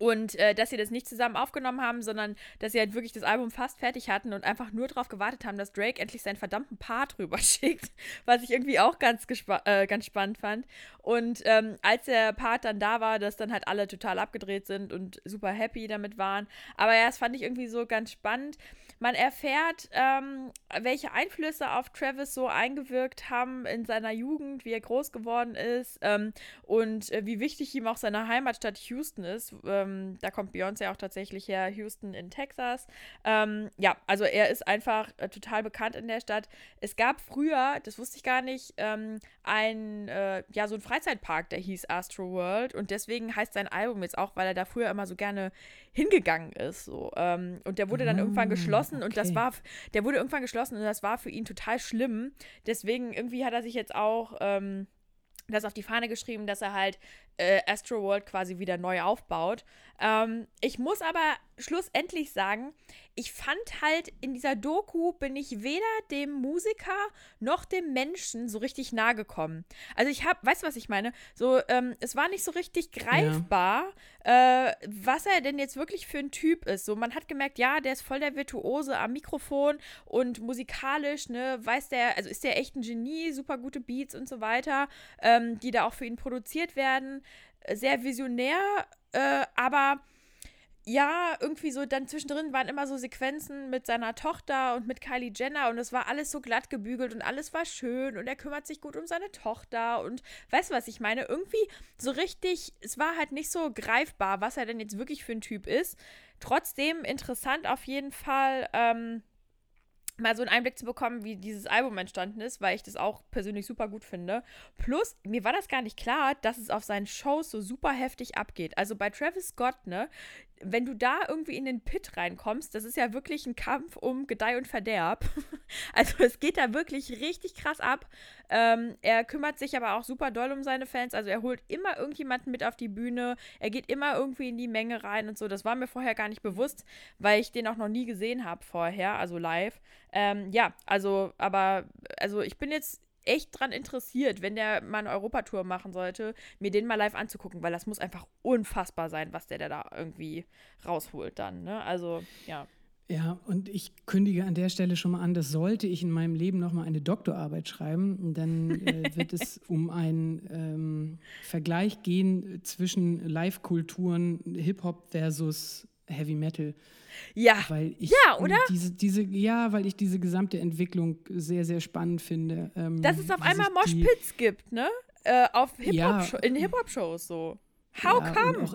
Und äh, dass sie das nicht zusammen aufgenommen haben, sondern dass sie halt wirklich das Album fast fertig hatten und einfach nur darauf gewartet haben, dass Drake endlich seinen verdammten Part rüber schickt, was ich irgendwie auch ganz, äh, ganz spannend fand. Und ähm, als der Part dann da war, dass dann halt alle total abgedreht sind und super happy damit waren. Aber ja, das fand ich irgendwie so ganz spannend. Man erfährt, ähm, welche Einflüsse auf Travis so eingewirkt haben in seiner Jugend, wie er groß geworden ist ähm, und äh, wie wichtig ihm auch seine Heimatstadt Houston ist. Ähm, da kommt Beyoncé auch tatsächlich her, Houston in Texas. Ähm, ja, also er ist einfach äh, total bekannt in der Stadt. Es gab früher, das wusste ich gar nicht, ähm, ein, äh, ja, so ein Freizeitpark, der hieß Astro World und deswegen heißt sein Album jetzt auch, weil er da früher immer so gerne hingegangen ist. So. Ähm, und der wurde dann irgendwann ah, geschlossen okay. und das war, der wurde irgendwann geschlossen und das war für ihn total schlimm. Deswegen irgendwie hat er sich jetzt auch ähm, das auf die Fahne geschrieben, dass er halt äh, Astro World quasi wieder neu aufbaut. Ähm, ich muss aber schlussendlich sagen, ich fand halt in dieser Doku bin ich weder dem Musiker noch dem Menschen so richtig nahe gekommen. Also ich habe, weißt du, was ich meine? So, ähm, es war nicht so richtig greifbar, ja. äh, was er denn jetzt wirklich für ein Typ ist. So, man hat gemerkt, ja, der ist voll der Virtuose am Mikrofon und musikalisch, ne, weiß der, also ist der echt ein Genie, super gute Beats und so weiter, ähm, die da auch für ihn produziert werden. Sehr visionär, äh, aber ja, irgendwie so, dann zwischendrin waren immer so Sequenzen mit seiner Tochter und mit Kylie Jenner und es war alles so glatt gebügelt und alles war schön und er kümmert sich gut um seine Tochter und weißt du, was ich meine? Irgendwie so richtig, es war halt nicht so greifbar, was er denn jetzt wirklich für ein Typ ist. Trotzdem interessant auf jeden Fall. Ähm, mal so einen Einblick zu bekommen, wie dieses Album entstanden ist, weil ich das auch persönlich super gut finde. Plus, mir war das gar nicht klar, dass es auf seinen Shows so super heftig abgeht. Also bei Travis Scott, ne, wenn du da irgendwie in den Pit reinkommst, das ist ja wirklich ein Kampf um Gedeih und Verderb. also es geht da wirklich richtig krass ab. Ähm, er kümmert sich aber auch super doll um seine Fans. Also er holt immer irgendjemanden mit auf die Bühne. Er geht immer irgendwie in die Menge rein und so. Das war mir vorher gar nicht bewusst, weil ich den auch noch nie gesehen habe vorher, also live. Ähm, ja, also, aber, also ich bin jetzt echt dran interessiert, wenn der mal eine Europatour machen sollte, mir den mal live anzugucken, weil das muss einfach unfassbar sein, was der, der da irgendwie rausholt dann. Ne? Also, ja. Ja, und ich kündige an der Stelle schon mal an, dass sollte ich in meinem Leben noch mal eine Doktorarbeit schreiben, dann äh, wird es um einen ähm, Vergleich gehen zwischen Live-Kulturen Hip-Hop versus Heavy Metal. Ja. Weil ich ja, oder? Diese, diese, ja, weil ich diese gesamte Entwicklung sehr, sehr spannend finde. Ähm, Dass es auf einmal Moshpits gibt, ne? Äh, auf Hip -Hop ja, in Hip-Hop-Shows so. How ja, come? Auch,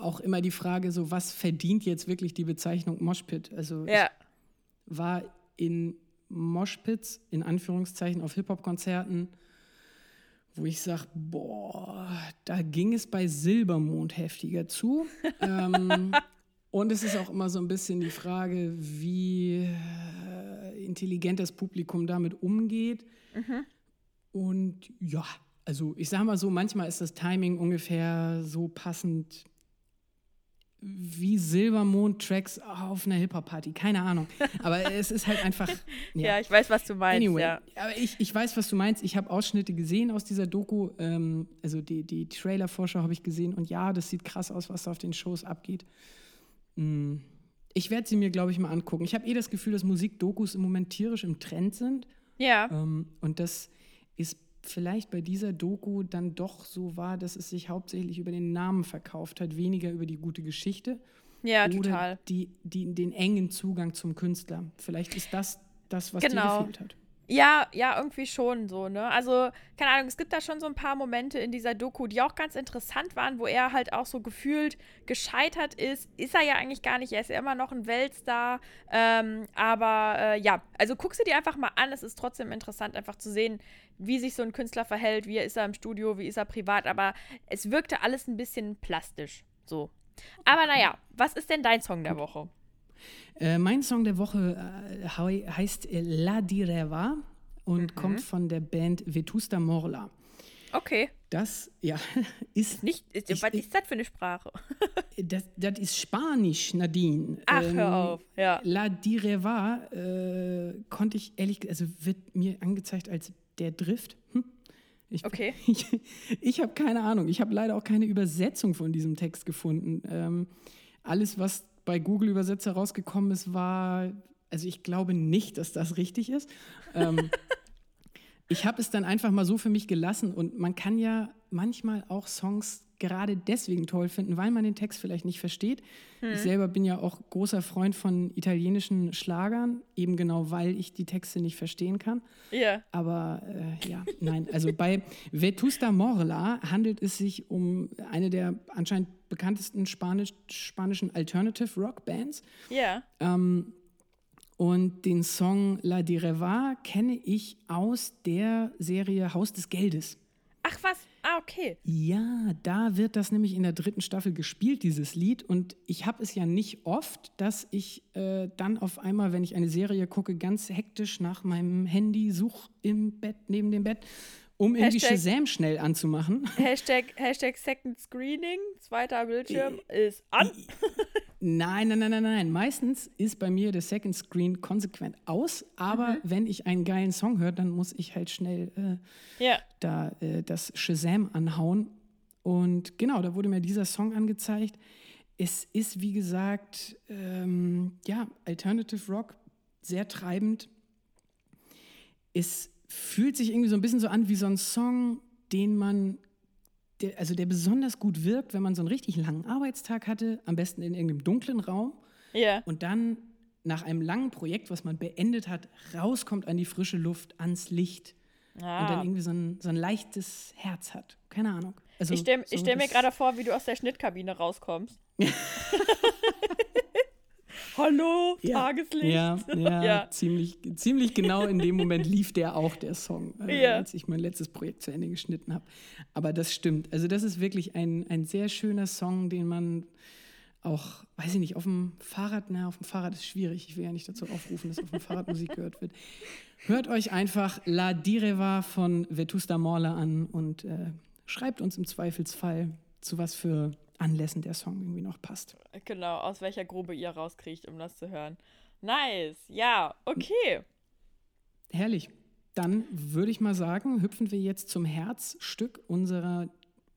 auch, immer die Frage, so, was verdient jetzt wirklich die Bezeichnung Moshpit? Also ja. war in Moshpits, in Anführungszeichen, auf Hip-Hop-Konzerten, wo ich sage, boah, da ging es bei Silbermond heftiger zu. ähm, und es ist auch immer so ein bisschen die Frage, wie äh, intelligent das Publikum damit umgeht. Mhm. Und ja, also ich sage mal so, manchmal ist das Timing ungefähr so passend wie Silbermond-Tracks auf einer Hip-Hop-Party. Keine Ahnung. Aber es ist halt einfach. Ja, ja ich weiß, was du meinst. Anyway, ja. aber ich, ich weiß, was du meinst. Ich habe Ausschnitte gesehen aus dieser Doku. Ähm, also die, die Trailer-Vorschau habe ich gesehen. Und ja, das sieht krass aus, was da auf den Shows abgeht. Hm. Ich werde sie mir, glaube ich, mal angucken. Ich habe eh das Gefühl, dass Musikdokus im Moment tierisch im Trend sind. Ja. Ähm, und das ist vielleicht bei dieser Doku dann doch so war, dass es sich hauptsächlich über den Namen verkauft hat, weniger über die gute Geschichte. Ja, oder total. Die, die, den engen Zugang zum Künstler. Vielleicht ist das das, was genau. dir gefehlt hat. Ja, ja, irgendwie schon so, ne? Also, keine Ahnung, es gibt da schon so ein paar Momente in dieser Doku, die auch ganz interessant waren, wo er halt auch so gefühlt gescheitert ist. Ist er ja eigentlich gar nicht, er ist ja immer noch ein Weltstar. Ähm, aber äh, ja, also guck sie dir einfach mal an. Es ist trotzdem interessant, einfach zu sehen, wie sich so ein Künstler verhält, wie ist er im Studio, wie ist er privat. Aber es wirkte alles ein bisschen plastisch. So. Aber naja, was ist denn dein Song der Woche? Äh, mein Song der Woche äh, heißt äh, La Direva und mhm. kommt von der Band Vetusta Morla. Okay. Das, ja, ist. Nicht, ist, ich, was ist das für eine Sprache? das, das ist Spanisch, Nadine. Ach, ähm, hör auf, ja. La Direva äh, konnte ich ehrlich, also wird mir angezeigt als der Drift. Hm? Ich, Okay. Ich, ich habe keine Ahnung. Ich habe leider auch keine Übersetzung von diesem Text gefunden. Ähm, alles, was bei Google Übersetzer rausgekommen ist, war, also ich glaube nicht, dass das richtig ist. Ähm, ich habe es dann einfach mal so für mich gelassen und man kann ja manchmal auch Songs gerade deswegen toll finden, weil man den Text vielleicht nicht versteht. Ich selber bin ja auch großer Freund von italienischen Schlagern, eben genau weil ich die Texte nicht verstehen kann. Ja. Aber äh, ja, nein, also bei Vetusta Morla handelt es sich um eine der anscheinend bekanntesten Spanisch, spanischen Alternative Rock Bands. Ja. Ähm, und den Song La Direva kenne ich aus der Serie Haus des Geldes. Ach was. Ah, okay. Ja, da wird das nämlich in der dritten Staffel gespielt, dieses Lied. Und ich habe es ja nicht oft, dass ich äh, dann auf einmal, wenn ich eine Serie gucke, ganz hektisch nach meinem Handy suche im Bett, neben dem Bett, um irgendwie Hashtag- Shazam schnell anzumachen. Hashtag, Hashtag Second Screening, zweiter Bildschirm ist an. Nein, nein, nein, nein, nein. Meistens ist bei mir der Second Screen konsequent aus. Aber wenn ich einen geilen Song höre, dann muss ich halt schnell äh, Ja. da äh, das Shazam anhauen. Und genau, da wurde mir dieser Song angezeigt. Es ist, wie gesagt, ähm, ja, Alternative Rock, sehr treibend. Es fühlt sich irgendwie so ein bisschen so an wie so ein Song, den man, der, also der besonders gut wirkt, wenn man so einen richtig langen Arbeitstag hatte, am besten in irgendeinem dunklen Raum Ja. und dann nach einem langen Projekt, was man beendet hat, rauskommt an die frische Luft, ans Licht und dann Ah. irgendwie so ein, so ein leichtes Herz hat. Keine Ahnung. Also, Ich stelle so stell mir gerade vor, wie du aus der Schnittkabine rauskommst. Hallo, ja, Tageslicht. Ja, ja, Ja. Ziemlich, ziemlich genau in dem Moment lief der auch, der Song, äh, als ich mein letztes Projekt zu Ende geschnitten habe. Aber das stimmt. Also das ist wirklich ein, ein sehr schöner Song, den man auch, weiß ich nicht, auf dem Fahrrad, na, auf dem Fahrrad ist schwierig. Ich will ja nicht dazu aufrufen, dass auf dem Fahrrad Musik gehört wird. Hört euch einfach La Direva von Vetusta Morla an und äh, schreibt uns im Zweifelsfall, zu was für Anlässen der Song irgendwie noch passt. Genau, aus welcher Grube ihr rauskriegt, um das zu hören. Nice. Ja, okay. Herrlich. Dann würde ich mal sagen, hüpfen wir jetzt zum Herzstück unserer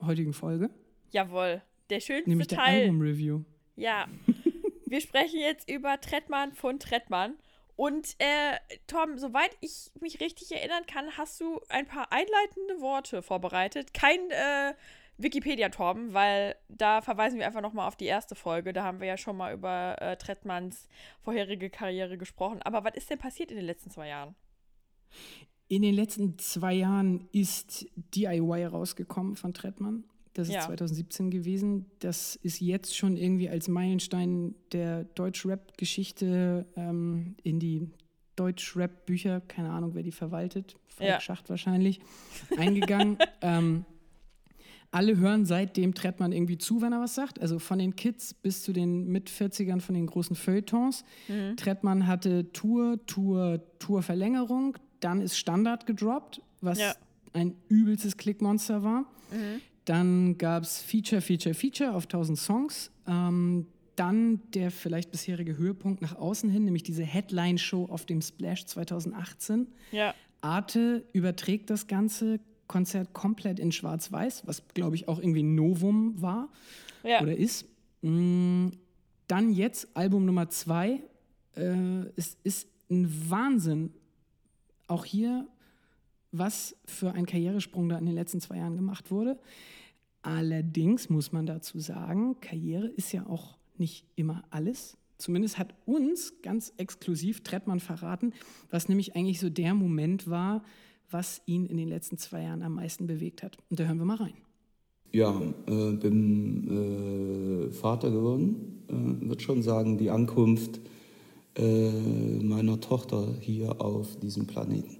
heutigen Folge, Jawohl. Der schönste nämlich der Teil. Album-Review. Ja. Wir sprechen jetzt über Trettmann von Trettmann. Und äh, Tom, soweit ich mich richtig erinnern kann, hast du ein paar einleitende Worte vorbereitet. Kein äh, Wikipedia-Torben, weil da verweisen wir einfach nochmal auf die erste Folge. Da haben wir ja schon mal über äh, Trettmanns vorherige Karriere gesprochen. Aber was ist denn passiert in den letzten zwei Jahren? In den letzten zwei Jahren ist DIY rausgekommen von Trettmann. Das ist Ja. 2017 gewesen. Das ist jetzt schon irgendwie als Meilenstein der Deutsch-Rap-Geschichte ähm, in die Deutsch-Rap-Bücher, keine Ahnung, wer die verwaltet, Falk Ja. Schacht wahrscheinlich, eingegangen. ähm, alle hören seitdem Trettmann irgendwie zu, wenn er was sagt. Also von den Kids bis zu den Mit-40ern von den großen Feuilletons. Mhm. Trettmann hatte Tour, Tour, Tour-Verlängerung. Dann ist Standard gedroppt, was Ja. ein übelstes Klickmonster war. Mhm. Dann gab es Feature, Feature, Feature auf 1000 Songs. Ähm, dann der vielleicht bisherige Höhepunkt nach außen hin, nämlich diese Headline-Show auf dem Splash 2018. Ja. Arte überträgt das ganze Konzert komplett in Schwarz-Weiß, was glaube ich auch irgendwie ein Novum war Ja. oder ist. Mm, Dann jetzt Album Nummer zwei. Äh, es ist ein Wahnsinn. Auch hier, was für ein Karrieresprung da in den letzten zwei Jahren gemacht wurde. Allerdings muss man dazu sagen, Karriere ist ja auch nicht immer alles. Zumindest hat uns ganz exklusiv Trettmann verraten, was nämlich eigentlich so der Moment war, was ihn in den letzten zwei Jahren am meisten bewegt hat. Und da hören wir mal rein. Ja, äh, bin äh, Vater geworden. Äh, würde schon sagen, die Ankunft äh, meiner Tochter hier auf diesem Planeten.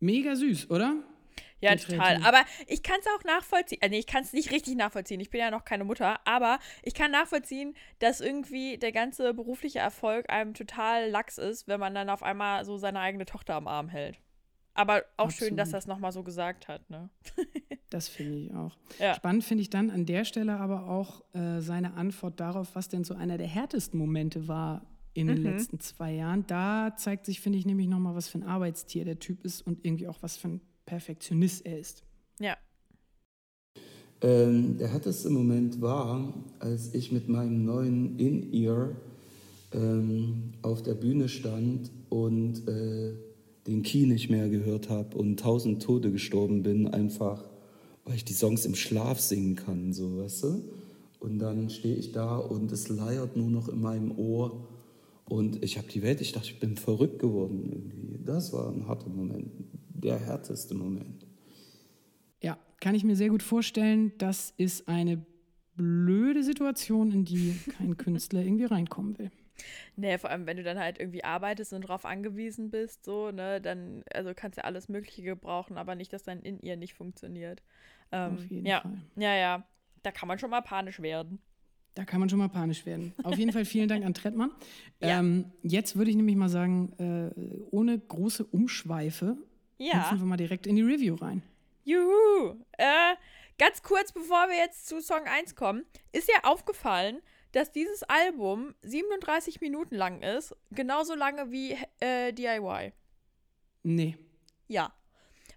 Mega süß, oder? Ja, total. Aber ich kann es auch nachvollziehen. Äh, nee, ich kann es nicht richtig nachvollziehen. Ich bin ja noch keine Mutter. Aber ich kann nachvollziehen, dass irgendwie der ganze berufliche Erfolg einem total lax ist, wenn man dann auf einmal so seine eigene Tochter am Arm hält. Aber auch schön, dass Absolut. er es nochmal so gesagt hat, ne? Das finde ich auch. Ja. Spannend finde ich dann an der Stelle aber auch äh, seine Antwort darauf, was denn so einer der härtesten Momente war in den letzten zwei Jahren. Da zeigt sich, finde ich, nämlich nochmal, was für ein Arbeitstier der Typ ist und irgendwie auch, was für ein Perfektionist er ist. Ja. Ähm, der härteste Moment war, als ich mit meinem neuen In-Ear ähm, auf der Bühne stand und äh, den Key nicht mehr gehört habe und tausend Tode gestorben bin, einfach weil ich die Songs im Schlaf singen kann, so, weißt du? Und dann stehe ich da und es leiert nur noch in meinem Ohr und ich habe die Welt, ich dachte, ich bin verrückt geworden irgendwie. Das war ein harter Moment, der härteste Moment. Ja, kann ich mir sehr gut vorstellen. Das ist eine blöde Situation, in die kein Künstler irgendwie reinkommen will. Nee, vor allem, wenn du dann halt irgendwie arbeitest und darauf angewiesen bist, so, ne, dann, also kannst du ja alles Mögliche gebrauchen, aber nicht, dass dein in ihr nicht funktioniert. Ähm, Auf jeden ja, Fall. ja, ja. Da kann man schon mal panisch werden. Da kann man schon mal panisch werden. Auf jeden Fall vielen Dank an Trettmann. Ja. Ähm, jetzt würde ich nämlich mal sagen, äh, ohne große Umschweife, Ja. hüpfen wir mal direkt in die Review rein. Juhu! Äh, ganz kurz, bevor wir jetzt zu Song 1 kommen, ist dir aufgefallen, dass dieses Album 37 Minuten lang ist, genauso lange wie äh, DIY. Nee. Ja.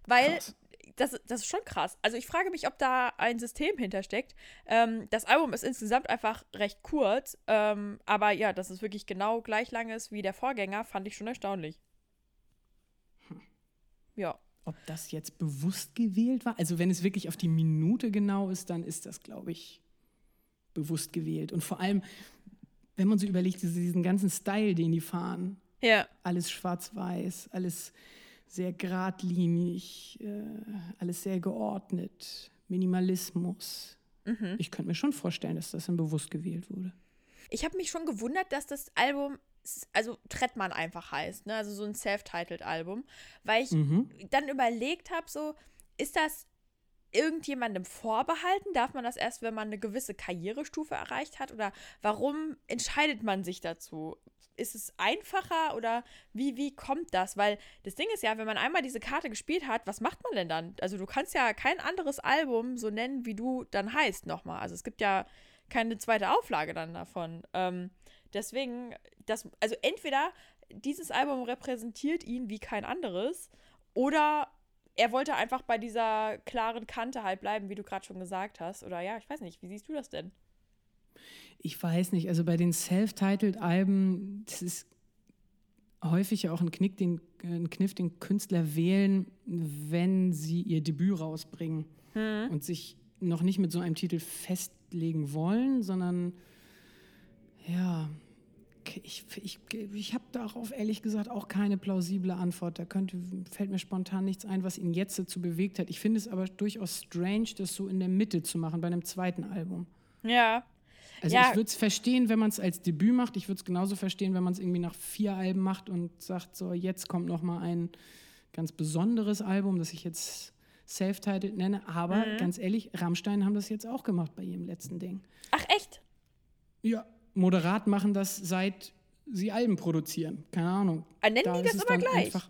Weil Krass. das, das ist schon krass. Also ich frage mich, ob da ein System hintersteckt. Ähm, das Album ist insgesamt einfach recht kurz, ähm, aber ja, dass es wirklich genau gleich lang ist wie der Vorgänger, fand ich schon erstaunlich. Ja. Ob das jetzt bewusst gewählt war? Also wenn es wirklich auf die Minute genau ist, dann ist das, glaube ich, bewusst gewählt. Und vor allem, wenn man so überlegt, diese- diesen ganzen Style, den die fahren, Ja. alles schwarz-weiß, alles sehr geradlinig, äh, alles sehr geordnet, Minimalismus. Mhm. Ich könnte mir schon vorstellen, dass das dann bewusst gewählt wurde. Ich habe mich schon gewundert, dass das Album, also Trettmann einfach heißt, ne? also so ein self-titled Album, weil ich Mhm. dann überlegt habe, so, ist das irgendjemandem vorbehalten? Darf man das erst, wenn man eine gewisse Karrierestufe erreicht hat? Oder warum entscheidet man sich dazu? Ist es einfacher oder wie, wie kommt das? Weil das Ding ist ja, wenn man einmal diese Karte gespielt hat, was macht man denn dann? Also du kannst ja kein anderes Album so nennen, wie du dann heißt nochmal. Also es gibt ja keine zweite Auflage dann davon. Ähm, deswegen, das, also entweder dieses Album repräsentiert ihn wie kein anderes oder er wollte einfach bei dieser klaren Kante halt bleiben, wie du gerade schon gesagt hast. Oder ja, ich weiß nicht, wie siehst du das denn? Ich weiß nicht, also bei den Self-Titled-Alben, das ist häufig ja auch ein, Knick, den, ein Kniff, den Künstler wählen, wenn sie ihr Debüt rausbringen und sich noch nicht mit so einem Titel festlegen wollen, sondern ja, ich, ich, ich habe darauf ehrlich gesagt auch keine plausible Antwort. Da könnte, fällt mir spontan nichts ein, was ihn jetzt dazu bewegt hat. Ich finde es aber durchaus strange, das so in der Mitte zu machen bei einem zweiten Album. Ja. Also Ja. ich würde es verstehen, wenn man es als Debüt macht. Ich würde es genauso verstehen, wenn man es irgendwie nach vier Alben macht und sagt, so jetzt kommt noch mal ein ganz besonderes Album, das ich jetzt self-titled nenne. Aber Mhm. ganz ehrlich, Rammstein haben das jetzt auch gemacht bei ihrem letzten Ding. Ach, echt? Ja, moderat machen das seit sie Alben produzieren. Keine Ahnung. Ah, nennen die ist das immer gleich? Einfach,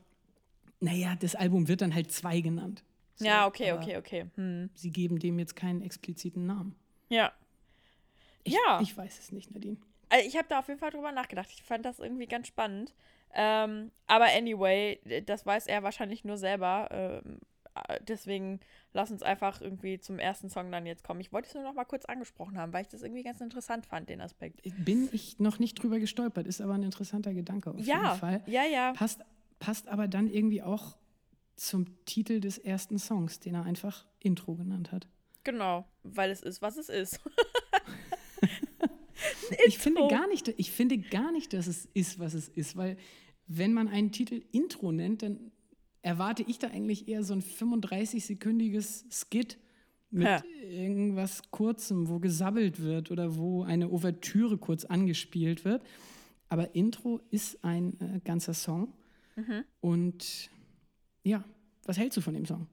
naja, das Album wird dann halt zwei genannt. So, ja, okay, okay, okay. Hm. Sie geben dem jetzt keinen expliziten Namen. Ja. Ich, Ja. Ich weiß es nicht, Nadine. Also ich habe da auf jeden Fall drüber nachgedacht. Ich fand das irgendwie ganz spannend. Ähm, aber anyway, das weiß er wahrscheinlich nur selber. Ähm, äh, deswegen lass uns einfach irgendwie zum ersten Song dann jetzt kommen. Ich wollte es nur noch mal kurz angesprochen haben, weil ich das irgendwie ganz interessant fand, den Aspekt. Bin ich noch nicht drüber gestolpert, ist aber ein interessanter Gedanke auf Ja, jeden Fall. ja, ja. Passt, passt aber dann irgendwie auch zum Titel des ersten Songs, den er einfach Intro genannt hat. Genau, weil es ist, was es ist. Ich finde, gar nicht, ich finde gar nicht, dass es ist, was es ist, weil wenn man einen Titel Intro nennt, dann erwarte ich da eigentlich eher so ein 35-sekündiges Skit mit Ja. irgendwas Kurzem, wo gesabbelt wird oder wo eine Ouvertüre kurz angespielt wird. Aber Intro ist ein äh, ganzer Song. Und ja, was hältst du von dem Song?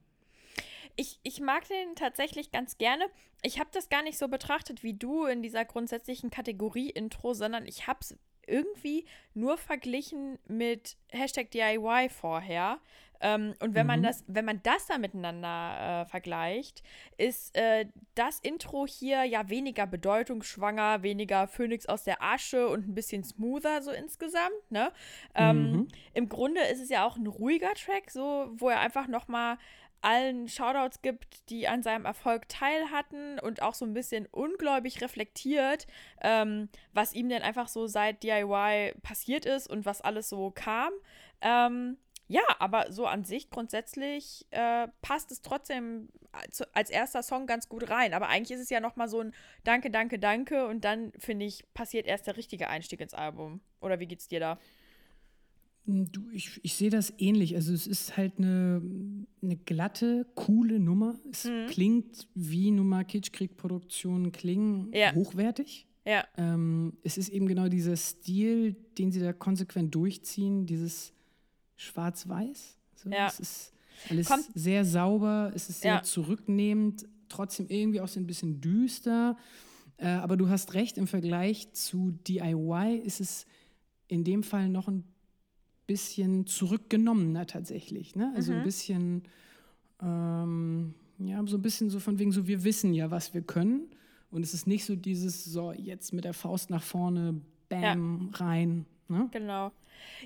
Ich, ich mag den tatsächlich ganz gerne. Ich habe das gar nicht so betrachtet wie du in dieser grundsätzlichen Kategorie Intro, sondern ich habe es irgendwie nur verglichen mit Hashtag DIY vorher. Ähm, und wenn mhm. man das, wenn man das dann miteinander äh, vergleicht, ist äh, das Intro hier ja weniger bedeutungsschwanger, weniger Phönix aus der Asche und ein bisschen smoother so insgesamt. Ne? Ähm, mhm. Im Grunde ist es ja auch ein ruhiger Track, so wo er einfach noch mal allen Shoutouts gibt, die an seinem Erfolg teil hatten und auch so ein bisschen ungläubig reflektiert, ähm, was ihm denn einfach so seit DIY passiert ist und was alles so kam. Ähm, ja, aber so an sich grundsätzlich äh, passt es trotzdem als, als erster Song ganz gut rein. Aber eigentlich ist es ja nochmal so ein Danke, danke, danke und dann, finde ich, passiert erst der richtige Einstieg ins Album. Oder wie geht's dir da? Hm, du, ich, ich sehe das ähnlich. Also es ist halt eine, eine glatte, coole Nummer. Es mhm. klingt wie Nummer Kitschkrieg-Produktionen klingen ja. hochwertig. Ja. Ähm, es ist eben genau dieser Stil, den sie da konsequent durchziehen, dieses Schwarz-Weiß. So, ja. Es ist alles Kommt. sehr sauber, es ist sehr ja. zurücknehmend, trotzdem irgendwie auch so ein bisschen düster. Äh, aber du hast recht, im Vergleich zu DIY ist es in dem Fall noch ein bisschen zurückgenommener tatsächlich. Ne? Also mhm. ein bisschen, ähm, ja, so ein bisschen so von wegen so, wir wissen ja, was wir können. Und es ist nicht so dieses, so jetzt mit der Faust nach vorne, bam, ja. rein. Ne? Genau.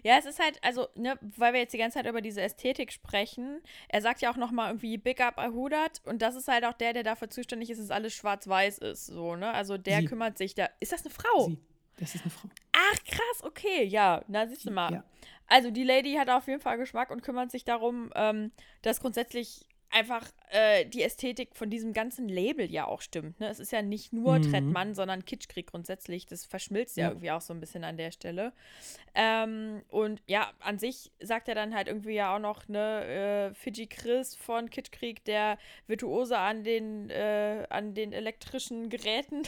Ja, es ist halt, also, ne, weil wir jetzt die ganze Zeit über diese Ästhetik sprechen, er sagt ja auch nochmal irgendwie Big Up Ahudat und das ist halt auch der, der dafür zuständig ist, dass alles schwarz-weiß ist, so, ne? Also der Sie. kümmert sich da. Ist das eine Frau? Sie. Das ist eine Frau. Ach, krass, okay, ja, na, siehst du mal. Ja. Also die Lady hat auf jeden Fall Geschmack und kümmert sich darum, ähm, dass grundsätzlich einfach äh, die Ästhetik von diesem ganzen Label ja auch stimmt. Ne? Es ist ja nicht nur mhm. Trettmann, sondern Kitschkrieg grundsätzlich. Das verschmilzt ja, ja, irgendwie auch so ein bisschen an der Stelle. Ähm, und ja, an sich sagt er dann halt irgendwie ja auch noch, ne, äh, Fiji Chris von Kitschkrieg, der Virtuose an den, äh, an den elektrischen Geräten,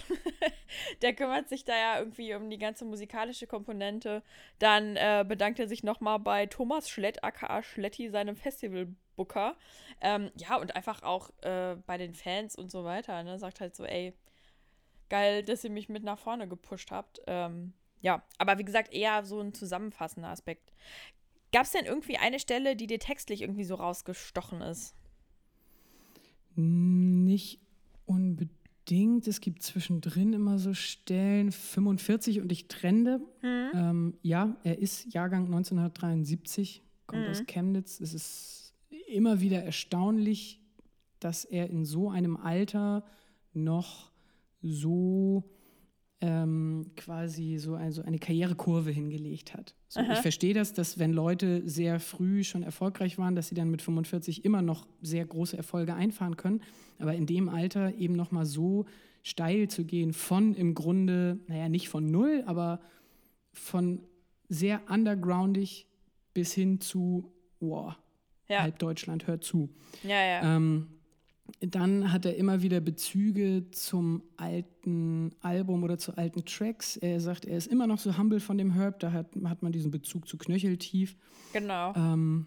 der kümmert sich da ja irgendwie um die ganze musikalische Komponente. Dann äh, bedankt er sich nochmal bei Thomas Schlett, aka Schletti, seinem Festival Booker. Ähm, ja, und einfach auch äh, bei den Fans und so weiter, ne, sagt halt so, ey, geil, dass ihr mich mit nach vorne gepusht habt. Ähm, ja, aber wie gesagt, eher so ein zusammenfassender Aspekt. Gab es denn irgendwie eine Stelle, die dir textlich irgendwie so rausgestochen ist? Nicht unbedingt. Es gibt zwischendrin immer so Stellen, 45 und ich trende. Mhm. Ähm, ja, er ist Jahrgang 1973, kommt mhm. aus Chemnitz. Es ist immer wieder erstaunlich, dass er in so einem Alter noch so ähm, quasi so also eine Karrierekurve hingelegt hat. So, ich verstehe das, dass wenn Leute sehr früh schon erfolgreich waren, dass sie dann mit 45 immer noch sehr große Erfolge einfahren können. Aber in dem Alter eben noch mal so steil zu gehen von im Grunde, naja, nicht von null, aber von sehr undergroundig bis hin zu, wow, ja. halb Deutschland hört zu. Ja, ja. Ähm, dann hat er immer wieder Bezüge zum alten Album oder zu alten Tracks. Er sagt, er ist immer noch so humble von dem Herb, da hat, hat man diesen Bezug zu Knöcheltief. Genau. Ähm,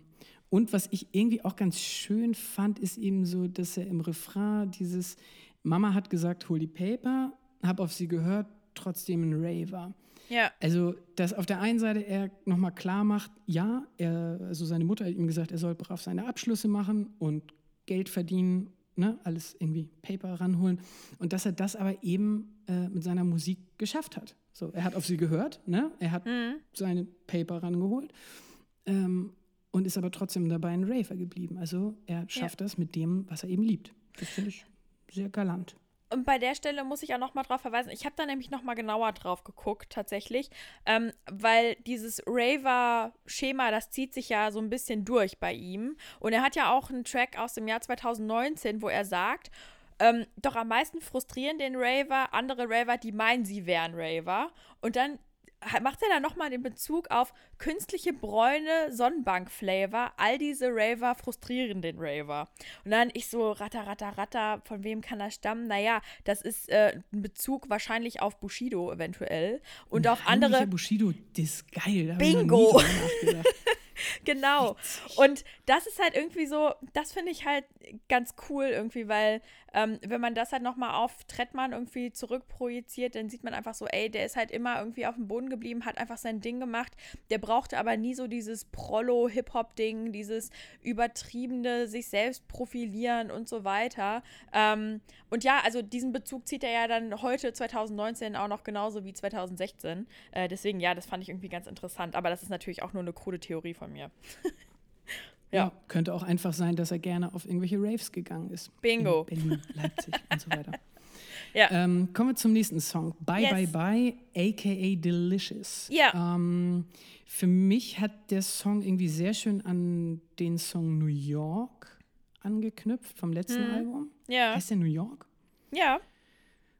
und was ich irgendwie auch ganz schön fand, ist eben so, dass er im Refrain dieses Mama hat gesagt, hol die Paper, hab auf sie gehört, trotzdem ein Raver. Ja. Also, dass auf der einen Seite er nochmal klar macht, ja, er, also seine Mutter hat ihm gesagt, er soll brav seine Abschlüsse machen und Geld verdienen, ne, alles irgendwie Paper ranholen. Und dass er das aber eben äh, mit seiner Musik geschafft hat. So, er hat auf sie gehört, ne? er hat mhm. seine Paper rangeholt ähm, und ist aber trotzdem dabei ein Raver geblieben. Also er schafft ja. das mit dem, was er eben liebt. Das finde ich sehr galant. Und bei der Stelle muss ich auch noch mal drauf verweisen. Ich habe da nämlich noch mal genauer drauf geguckt, tatsächlich. Ähm, weil dieses Raver-Schema, das zieht sich ja so ein bisschen durch bei ihm. Und er hat ja auch einen Track aus dem Jahr 2019, wo er sagt, ähm, doch am meisten frustrieren den Raver andere Raver, die meinen, sie wären Raver. Und dann macht er da nochmal den Bezug auf künstliche Bräune, Sonnenbank-Flavor. All diese Raver frustrieren den Raver. Und dann ich so, ratter, ratter, ratter, von wem kann das stammen? Naja, das ist äh, ein Bezug wahrscheinlich auf Bushido eventuell. Und auf andere. Bushido, das ist geil. Bingo! genau. Und das ist halt irgendwie so, das finde ich halt ganz cool irgendwie, weil ähm, wenn man das halt nochmal auf Trettmann irgendwie zurückprojiziert, dann sieht man einfach so, ey, der ist halt immer irgendwie auf dem Boden geblieben, hat einfach sein Ding gemacht. Der brauchte aber nie so dieses Prollo-Hip-Hop-Ding, dieses übertriebene sich selbst profilieren und so weiter. Ähm, und ja, also diesen Bezug zieht er ja dann heute 2019 auch noch genauso wie 2016. Äh, deswegen, ja, das fand ich irgendwie ganz interessant. Aber das ist natürlich auch nur eine krude Theorie von mir. Ja. könnte auch einfach sein, dass er gerne auf irgendwelche Raves gegangen ist. Bingo. In Berlin, Leipzig und so weiter. Ja. Ähm, kommen wir zum nächsten Song. Bye, yes. bye, bye, aka Delicious. Ja. Ähm, für mich hat der Song irgendwie sehr schön an den Song New York angeknüpft vom letzten hm. Album. Ja. Heißt der New York? Ja.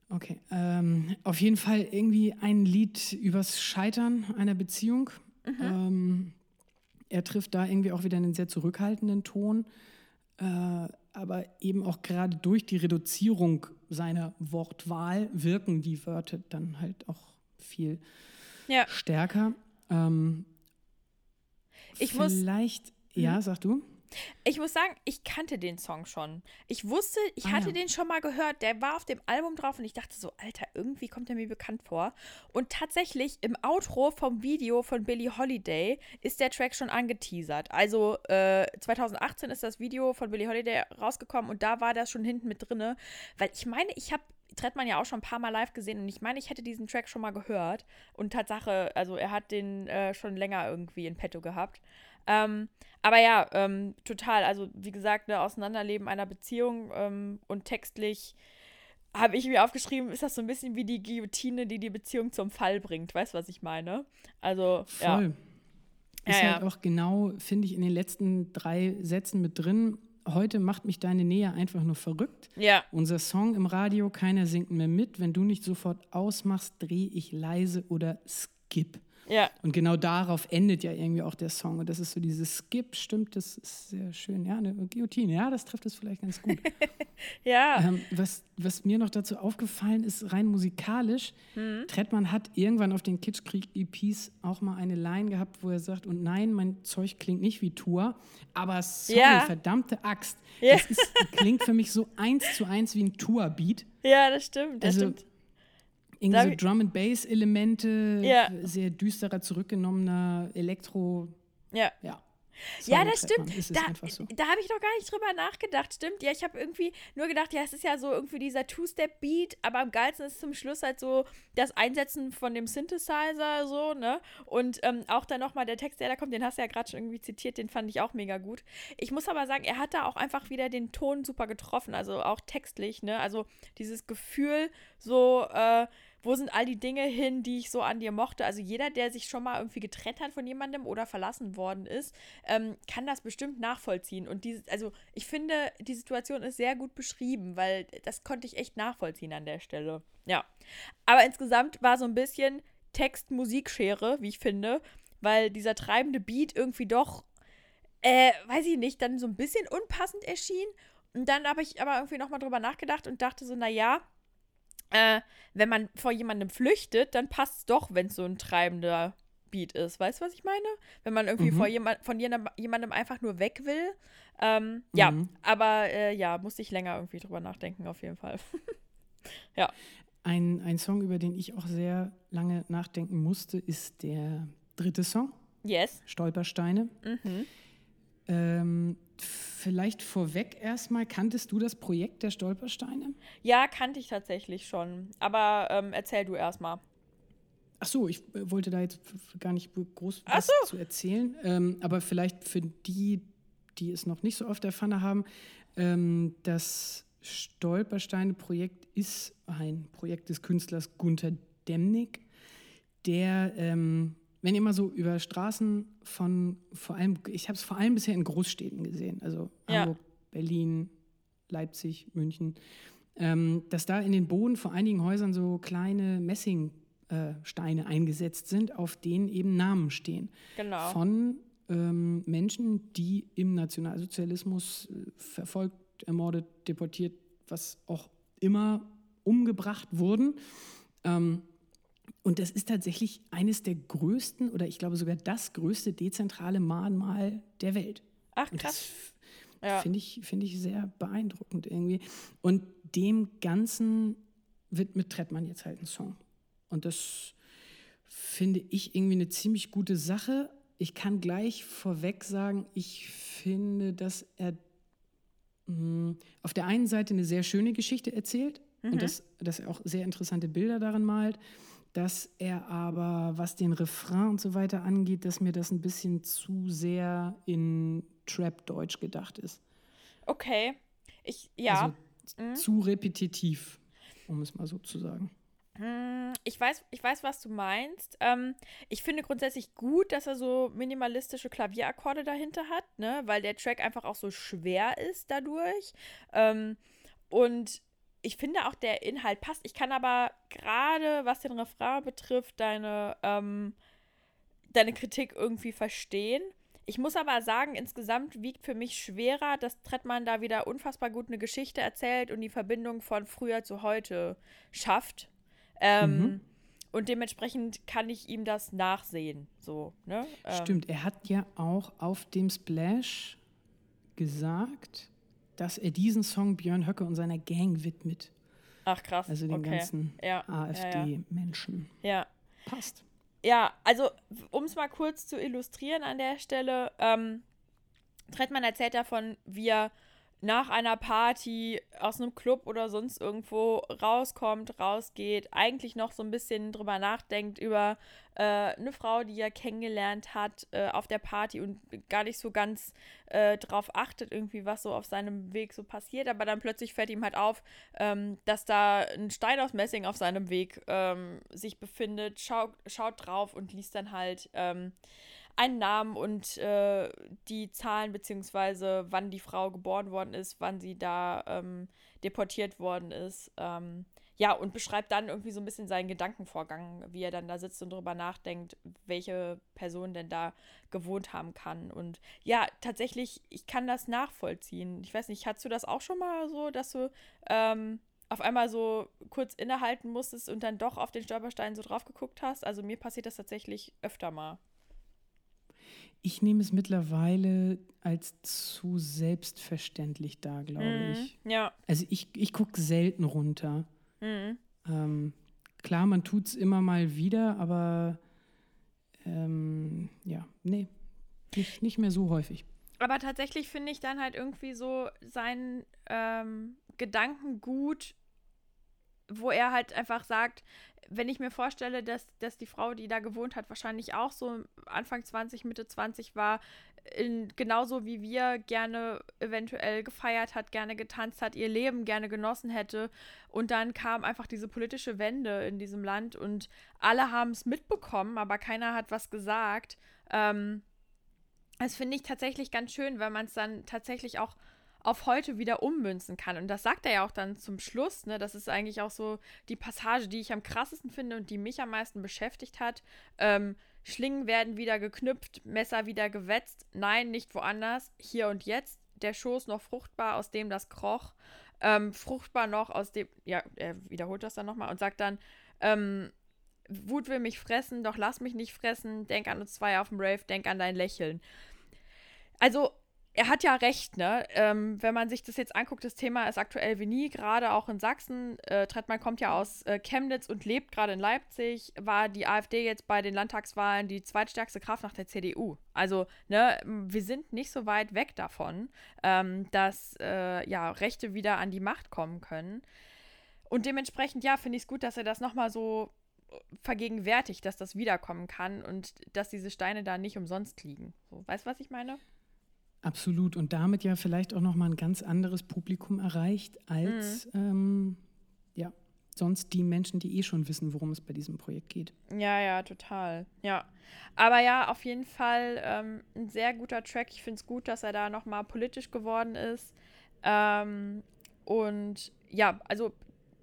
Okay. Ähm, auf jeden Fall irgendwie ein Lied übers Scheitern einer Beziehung. Mhm. Er trifft da irgendwie auch wieder einen sehr zurückhaltenden Ton, äh, aber eben auch gerade durch die Reduzierung seiner Wortwahl wirken die Wörter dann halt auch viel ja. stärker. Ähm, ich vielleicht, muss, ja, hm? sag du. Ich muss sagen, ich kannte den Song schon. Ich wusste, ich ah, hatte ja. den schon mal gehört. Der war auf dem Album drauf und ich dachte so, Alter, irgendwie kommt er mir bekannt vor. Und tatsächlich im Outro vom Video von Billie Holiday ist der Track schon angeteasert. Also äh, 2018 ist das Video von Billie Holiday rausgekommen und da war das schon hinten mit drinne. Weil ich meine, ich habe Trettmann ja auch schon ein paar Mal live gesehen und ich meine, ich hätte diesen Track schon mal gehört. Und Tatsache, also er hat den äh, schon länger irgendwie in petto gehabt. Ähm, aber ja, ähm, total. Also, wie gesagt, ne, Auseinanderleben einer Beziehung ähm, und textlich habe ich mir aufgeschrieben, ist das so ein bisschen wie die Guillotine, die die Beziehung zum Fall bringt. Weißt du, was ich meine? Also, Voll. Ja. Ist ja, halt ja. auch genau, finde ich, in den letzten drei Sätzen mit drin. Heute macht mich deine Nähe einfach nur verrückt. Ja. Unser Song im Radio, keiner singt mehr mit. Wenn du nicht sofort ausmachst, drehe ich leise oder skip. Ja. Und genau darauf endet ja irgendwie auch der Song. Und das ist so dieses Skip, stimmt, das ist sehr schön. Ja, eine Guillotine, ja, das trifft es vielleicht ganz gut. ja. Ähm, was, was mir noch dazu aufgefallen ist, rein musikalisch, mhm. Trettmann hat irgendwann auf den Kitschkrieg-EPs auch mal eine Line gehabt, wo er sagt, und nein, mein Zeug klingt nicht wie Tour, aber sorry, ja. verdammte Axt. Ja. Das ist, klingt für mich so eins zu eins wie ein Tour-Beat. Ja, das stimmt, das also, stimmt irgendwie so Drum and Bass Elemente, ja. sehr düsterer, zurückgenommener Elektro. Ja. Ja. ja, das stimmt. Da, so. da habe ich noch gar nicht drüber nachgedacht. Stimmt. Ja, ich habe irgendwie nur gedacht, ja, es ist ja so irgendwie dieser Two-Step-Beat, aber am geilsten ist zum Schluss halt so das Einsetzen von dem Synthesizer, so, ne? Und ähm, auch dann nochmal der Text, der da kommt, den hast du ja gerade schon irgendwie zitiert, den fand ich auch mega gut. Ich muss aber sagen, er hat da auch einfach wieder den Ton super getroffen, also auch textlich, ne? Also dieses Gefühl, so, äh, wo sind all die Dinge hin, die ich so an dir mochte? Also jeder, der sich schon mal irgendwie getrennt hat von jemandem oder verlassen worden ist, ähm, kann das bestimmt nachvollziehen. Und diese, also ich finde, die Situation ist sehr gut beschrieben, weil das konnte ich echt nachvollziehen an der Stelle. Ja. Aber insgesamt war so ein bisschen Text-Musik-Schere, wie ich finde, weil dieser treibende Beat irgendwie doch, äh, weiß ich nicht, dann so ein bisschen unpassend erschien. Und dann habe ich aber irgendwie nochmal drüber nachgedacht und dachte so, naja, äh, wenn man vor jemandem flüchtet, dann passt es doch, wenn es so ein treibender Beat ist. Weißt du, was ich meine? Wenn man irgendwie mhm. vor jemand, von jemandem einfach nur weg will. Ähm, ja, mhm. aber äh, ja, musste ich länger irgendwie drüber nachdenken, auf jeden Fall. ja. Ein, ein Song, über den ich auch sehr lange nachdenken musste, ist der dritte Song. Yes. Stolpersteine. Mhm. Ähm, vielleicht vorweg erstmal, kanntest du das Projekt der Stolpersteine? Ja, kannte ich tatsächlich schon. Aber ähm, erzähl du erstmal. Ach so, ich äh, wollte da jetzt gar nicht groß was so. zu erzählen. Ähm, aber vielleicht für die, die es noch nicht so oft erfahren haben, ähm, das Stolpersteine-Projekt ist ein Projekt des Künstlers Gunther Demnig, der ähm, wenn ihr mal so über Straßen von vor allem, ich habe es vor allem bisher in Großstädten gesehen, also ja. Hamburg, Berlin, Leipzig, München, ähm, dass da in den Boden vor einigen Häusern so kleine Messingsteine äh, eingesetzt sind, auf denen eben Namen stehen. Genau. Von ähm, Menschen, die im Nationalsozialismus äh, verfolgt, ermordet, deportiert, was auch immer umgebracht wurden. Ähm, und das ist tatsächlich eines der größten oder ich glaube sogar das größte dezentrale Mahnmal der Welt. Ach, krass. das Ja. finde ich, finde ich sehr beeindruckend irgendwie. Und dem Ganzen widmet Trettmann jetzt halt einen Song. Und das finde ich irgendwie eine ziemlich gute Sache. Ich kann gleich vorweg sagen, ich finde, dass er mh, auf der einen Seite eine sehr schöne Geschichte erzählt und dass, dass er auch sehr interessante Bilder darin malt, dass er aber, was den Refrain und so weiter angeht, dass mir das ein bisschen zu sehr in Trap-Deutsch gedacht ist. Okay. Ich, ja. Also zu repetitiv, um es mal so zu sagen. Mm, Ich weiß, ich weiß, was du meinst. Ähm, ich finde grundsätzlich gut, dass er so minimalistische Klavierakkorde dahinter hat, ne? weil der Track einfach auch so schwer ist dadurch. Ähm, und ich finde auch, der Inhalt passt. Ich kann aber gerade, was den Refrain betrifft, deine, ähm, deine Kritik irgendwie verstehen. Ich muss aber sagen, insgesamt wiegt für mich schwerer, dass Trettmann da wieder unfassbar gut eine Geschichte erzählt und die Verbindung von früher zu heute schafft. Ähm, Mhm. Und dementsprechend kann ich ihm das nachsehen. So, ne? Ähm, Stimmt, er hat ja auch auf dem Splash gesagt, dass er diesen Song Björn Höcke und seiner Gang widmet. Ach krass. Also den okay. ganzen Ja, ja, ja. AfD-Menschen. Ja. Passt. Ja, also um es mal kurz zu illustrieren an der Stelle, ähm, Trettmann erzählt davon, wie er nach einer Party aus einem Club oder sonst irgendwo rauskommt, rausgeht, eigentlich noch so ein bisschen drüber nachdenkt über äh, eine Frau, die er kennengelernt hat äh, auf der Party und gar nicht so ganz äh, drauf achtet, irgendwie, was so auf seinem Weg so passiert. Aber dann plötzlich fällt ihm halt auf, ähm, dass da ein Stein aus Messing auf seinem Weg ähm, sich befindet, schaut, schaut drauf und liest dann halt ähm, einen Namen und äh, die Zahlen, beziehungsweise wann die Frau geboren worden ist, wann sie da ähm, deportiert worden ist. Ähm, ja, und beschreibt dann irgendwie so ein bisschen seinen Gedankenvorgang, wie er dann da sitzt und drüber nachdenkt, welche Person denn da gewohnt haben kann. Und ja, tatsächlich, ich kann das nachvollziehen. Ich weiß nicht, hattest du das auch schon mal so, dass du ähm, auf einmal so kurz innehalten musstest und dann doch auf den Stolperstein so drauf geguckt hast? Also mir passiert das tatsächlich öfter mal. Ich nehme es mittlerweile als zu selbstverständlich da, glaube Mhm. ich. Ja. Also ich, ich gucke selten runter. Mhm. Ähm, klar, man tut es immer mal wieder, aber ähm, ja, nee, nicht, nicht mehr so häufig. Aber tatsächlich finde ich dann halt irgendwie so seinen ähm, Gedanken gut, wo er halt einfach sagt, wenn ich mir vorstelle, dass, dass die Frau, die da gewohnt hat, wahrscheinlich auch so Anfang 20, Mitte 20 war, in, genauso wie wir gerne eventuell gefeiert hat, gerne getanzt hat, ihr Leben gerne genossen hätte. Und dann kam einfach diese politische Wende in diesem Land und alle haben es mitbekommen, aber keiner hat was gesagt. Ähm, das finde ich tatsächlich ganz schön, weil man es dann tatsächlich auch auf heute wieder ummünzen kann. Und das sagt er ja auch dann zum Schluss, ne? Das ist eigentlich auch so die Passage, die ich am krassesten finde und die mich am meisten beschäftigt hat. Ähm, Schlingen werden wieder geknüpft, Messer wieder gewetzt. Nein, nicht woanders. Hier und jetzt. Der Schoß noch fruchtbar, aus dem das kroch. Ähm, fruchtbar noch aus dem. Ja, er wiederholt das dann nochmal und sagt dann, ähm, Wut will mich fressen, doch lass mich nicht fressen. Denk an uns zwei auf dem Rave, denk an dein Lächeln. Also, er hat ja recht, ne? Ähm, wenn man sich das jetzt anguckt, das Thema ist aktuell wie nie, gerade auch in Sachsen. Äh, Trettmann kommt ja aus äh, Chemnitz und lebt gerade in Leipzig. War die AfD jetzt bei den Landtagswahlen die zweitstärkste Kraft nach der CDU? Also, ne, wir sind nicht so weit weg davon, ähm, dass äh, ja Rechte wieder an die Macht kommen können. Und dementsprechend, ja, finde ich es gut, dass er das nochmal so vergegenwärtigt, dass das wiederkommen kann und dass diese Steine da nicht umsonst liegen. So, weißt du, was ich meine? Absolut. Und damit ja vielleicht auch nochmal ein ganz anderes Publikum erreicht als ähm, ja, sonst die Menschen, die eh schon wissen, worum es bei diesem Projekt geht. Ja, ja, total. Ja. Aber ja, auf jeden Fall ähm, ein sehr guter Track. Ich finde es gut, dass er da nochmal politisch geworden ist. Ähm, und ja, also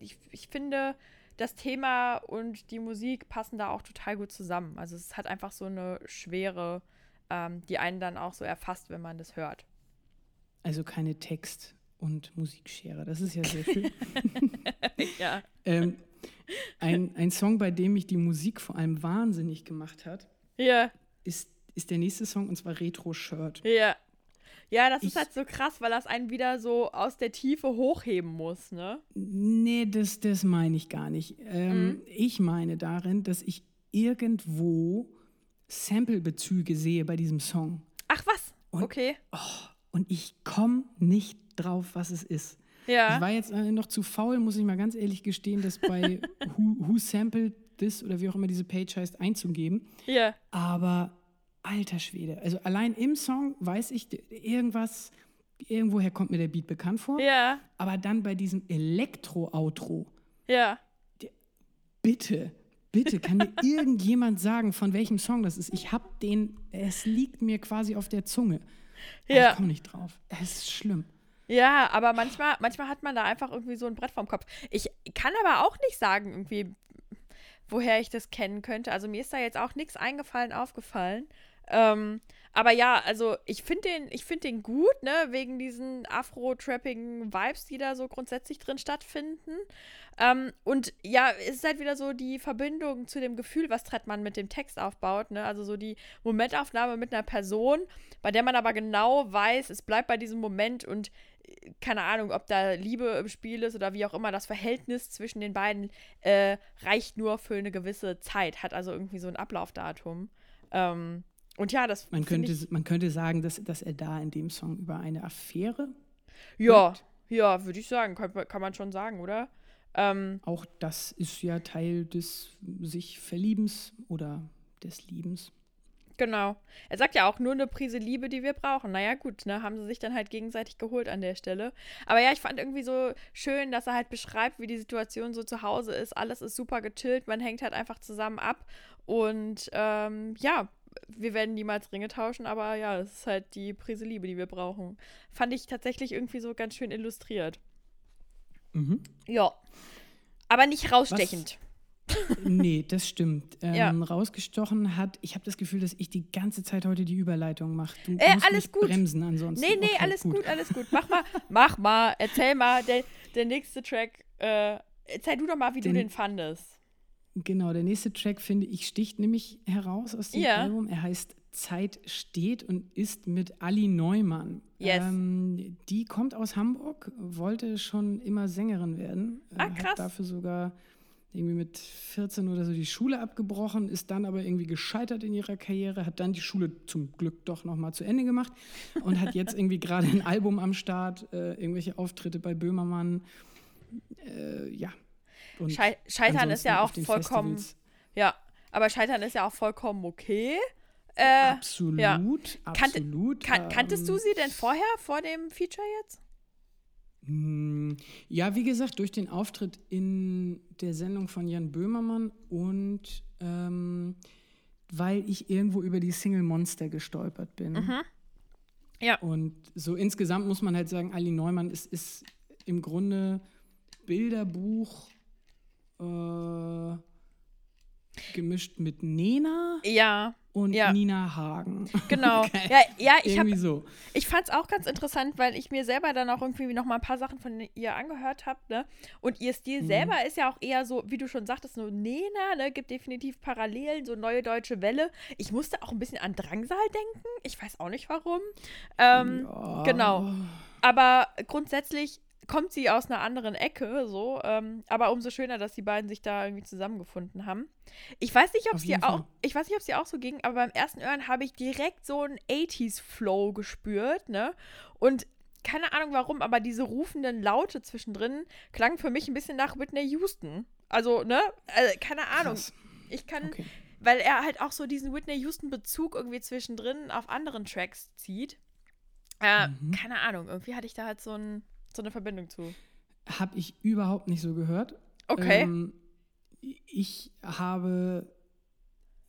ich, ich finde, das Thema und die Musik passen da auch total gut zusammen. Also es hat einfach so eine Schwere, ähm, die einen dann auch so erfasst, wenn man das hört. Also keine Text- und Musikschere. Das ist ja sehr schön. ja. ähm, ein, ein Song, bei dem mich die Musik vor allem wahnsinnig gemacht hat, Ja, ist, ist der nächste Song und zwar Retro Shirt. ja. Ja, das Ich- ist halt so krass, weil das einen wieder so aus der Tiefe hochheben muss, ne? Nee, das, das meine ich gar nicht. Ähm, Mhm. Ich meine darin, dass ich irgendwo Samplebezüge sehe bei diesem Song. Ach was? Und- okay. Und ich komme nicht drauf, was es ist. Ja. Ich war jetzt äh, noch zu faul, muss ich mal ganz ehrlich gestehen, das bei Who, Who Sampled This oder wie auch immer diese Page heißt, einzugeben. Ja. Aber alter Schwede, also allein im Song weiß ich irgendwas, irgendwoher kommt mir der Beat bekannt vor. Ja. Aber dann bei diesem Elektro-Outro, Ja. bitte, bitte, kann mir irgendjemand sagen, von welchem Song das ist? Ich hab den, es liegt mir quasi auf der Zunge. Ja. Ich komme nicht drauf. Es ist schlimm. Ja, aber manchmal, manchmal hat man da einfach irgendwie so ein Brett vorm Kopf. Ich kann aber auch nicht sagen, irgendwie, woher ich das kennen könnte. Also mir ist da jetzt auch nichts eingefallen, aufgefallen. Ähm, aber ja, also ich finde den, ich finde den gut, ne, wegen diesen afro-trappigen Vibes, die da so grundsätzlich drin stattfinden. Ähm, und ja, es ist halt wieder so die Verbindung zu dem Gefühl, was Trettmann mit dem Text aufbaut, ne? Also so die Momentaufnahme mit einer Person, bei der man aber genau weiß, es bleibt bei diesem Moment und äh, keine Ahnung, ob da Liebe im Spiel ist oder wie auch immer, das Verhältnis zwischen den beiden äh, reicht nur für eine gewisse Zeit, hat also irgendwie so ein Ablaufdatum. Ähm, und ja, das Man könnte, ich, man könnte sagen, dass, dass er da in dem Song über eine Affäre, ja, ja, würde ich sagen, kann, kann man schon sagen, oder? Ähm, auch das ist ja Teil des sich Verliebens oder des Liebens. Genau. Er sagt ja auch nur eine Prise Liebe, die wir brauchen. Naja, gut, ne, haben sie sich dann halt gegenseitig geholt an der Stelle. Aber ja, ich fand irgendwie so schön, dass er halt beschreibt, wie die Situation so zu Hause ist. Alles ist super gechillt, man hängt halt einfach zusammen ab. Und ähm, ja, wir werden niemals Ringe tauschen, aber ja, das ist halt die Prise Liebe, die wir brauchen. Fand ich tatsächlich irgendwie so ganz schön illustriert. Mhm. Ja. Aber nicht rausstechend. Nee, das stimmt. Ähm, Ja. Rausgestochen hat, ich habe das Gefühl, dass ich die ganze Zeit heute die Überleitung mache. Du Äh, musst alles gut. bremsen ansonsten. Nee, nee, Okay, alles gut. alles gut. Mach mal, mach mal, erzähl mal, der, der nächste Track, äh, erzähl du doch mal, wie du Den- den fandest. Genau, der nächste Track, finde ich, sticht nämlich heraus aus dem Ja. Album. Er heißt Zeit steht und ist mit Ali Neumann. Yes. Ähm, die kommt aus Hamburg, wollte schon immer Sängerin werden. äh, Ah, krass. Hat dafür sogar irgendwie mit 14 oder so die Schule abgebrochen, ist dann aber irgendwie gescheitert in ihrer Karriere, hat dann die Schule zum Glück doch nochmal zu Ende gemacht und hat jetzt irgendwie gerade ein Album am Start, äh, irgendwelche Auftritte bei Böhmermann. Äh, ja. Und Schei Scheitern ist ja auch vollkommen, Festivals ja, aber Scheitern ist ja auch vollkommen okay. Äh, Absolut, ja. Absolut. kan kanntest du ähm, sie denn vorher, vor dem Feature jetzt? mh, Ja, wie gesagt, durch den Auftritt in der Sendung von Jan Böhmermann und ähm, weil ich irgendwo über die Single Monster gestolpert bin. Mhm. Ja. Und so insgesamt muss man halt sagen, Ali Neumann ist, ist im Grunde Bilderbuch äh, gemischt mit Nena Ja, und Ja. Nina Hagen. genau. Okay. Ja, ja, ich habe so. Ich fand es auch ganz interessant, weil ich mir selber dann auch irgendwie noch mal ein paar Sachen von ihr angehört habe, ne? Und ihr Stil Mhm. selber ist ja auch eher so, wie du schon sagtest, so Nena, ne? Gibt definitiv Parallelen, so neue deutsche Welle. Ich musste auch ein bisschen an Drangsal denken. Ich weiß auch nicht warum. Ähm, Ja. Genau. Aber grundsätzlich kommt sie aus einer anderen Ecke, so. Ähm, aber umso schöner, dass die beiden sich da irgendwie zusammengefunden haben. Ich weiß nicht, ob sie jeden auch, ich weiß nicht, ob sie auch so ging, aber beim ersten Hören habe ich direkt so einen 80s-Flow gespürt, ne? Und keine Ahnung warum, aber diese rufenden Laute zwischendrin klangen für mich ein bisschen nach Whitney Houston. Also, ne? Äh, keine Ahnung. Krass. Ich kann, Okay. weil er halt auch so diesen Whitney Houston-Bezug irgendwie zwischendrin auf anderen Tracks zieht. Äh, Mhm. Keine Ahnung, irgendwie hatte ich da halt so, ein, so eine Verbindung zu. Habe ich überhaupt nicht so gehört. Okay. Ähm, ich habe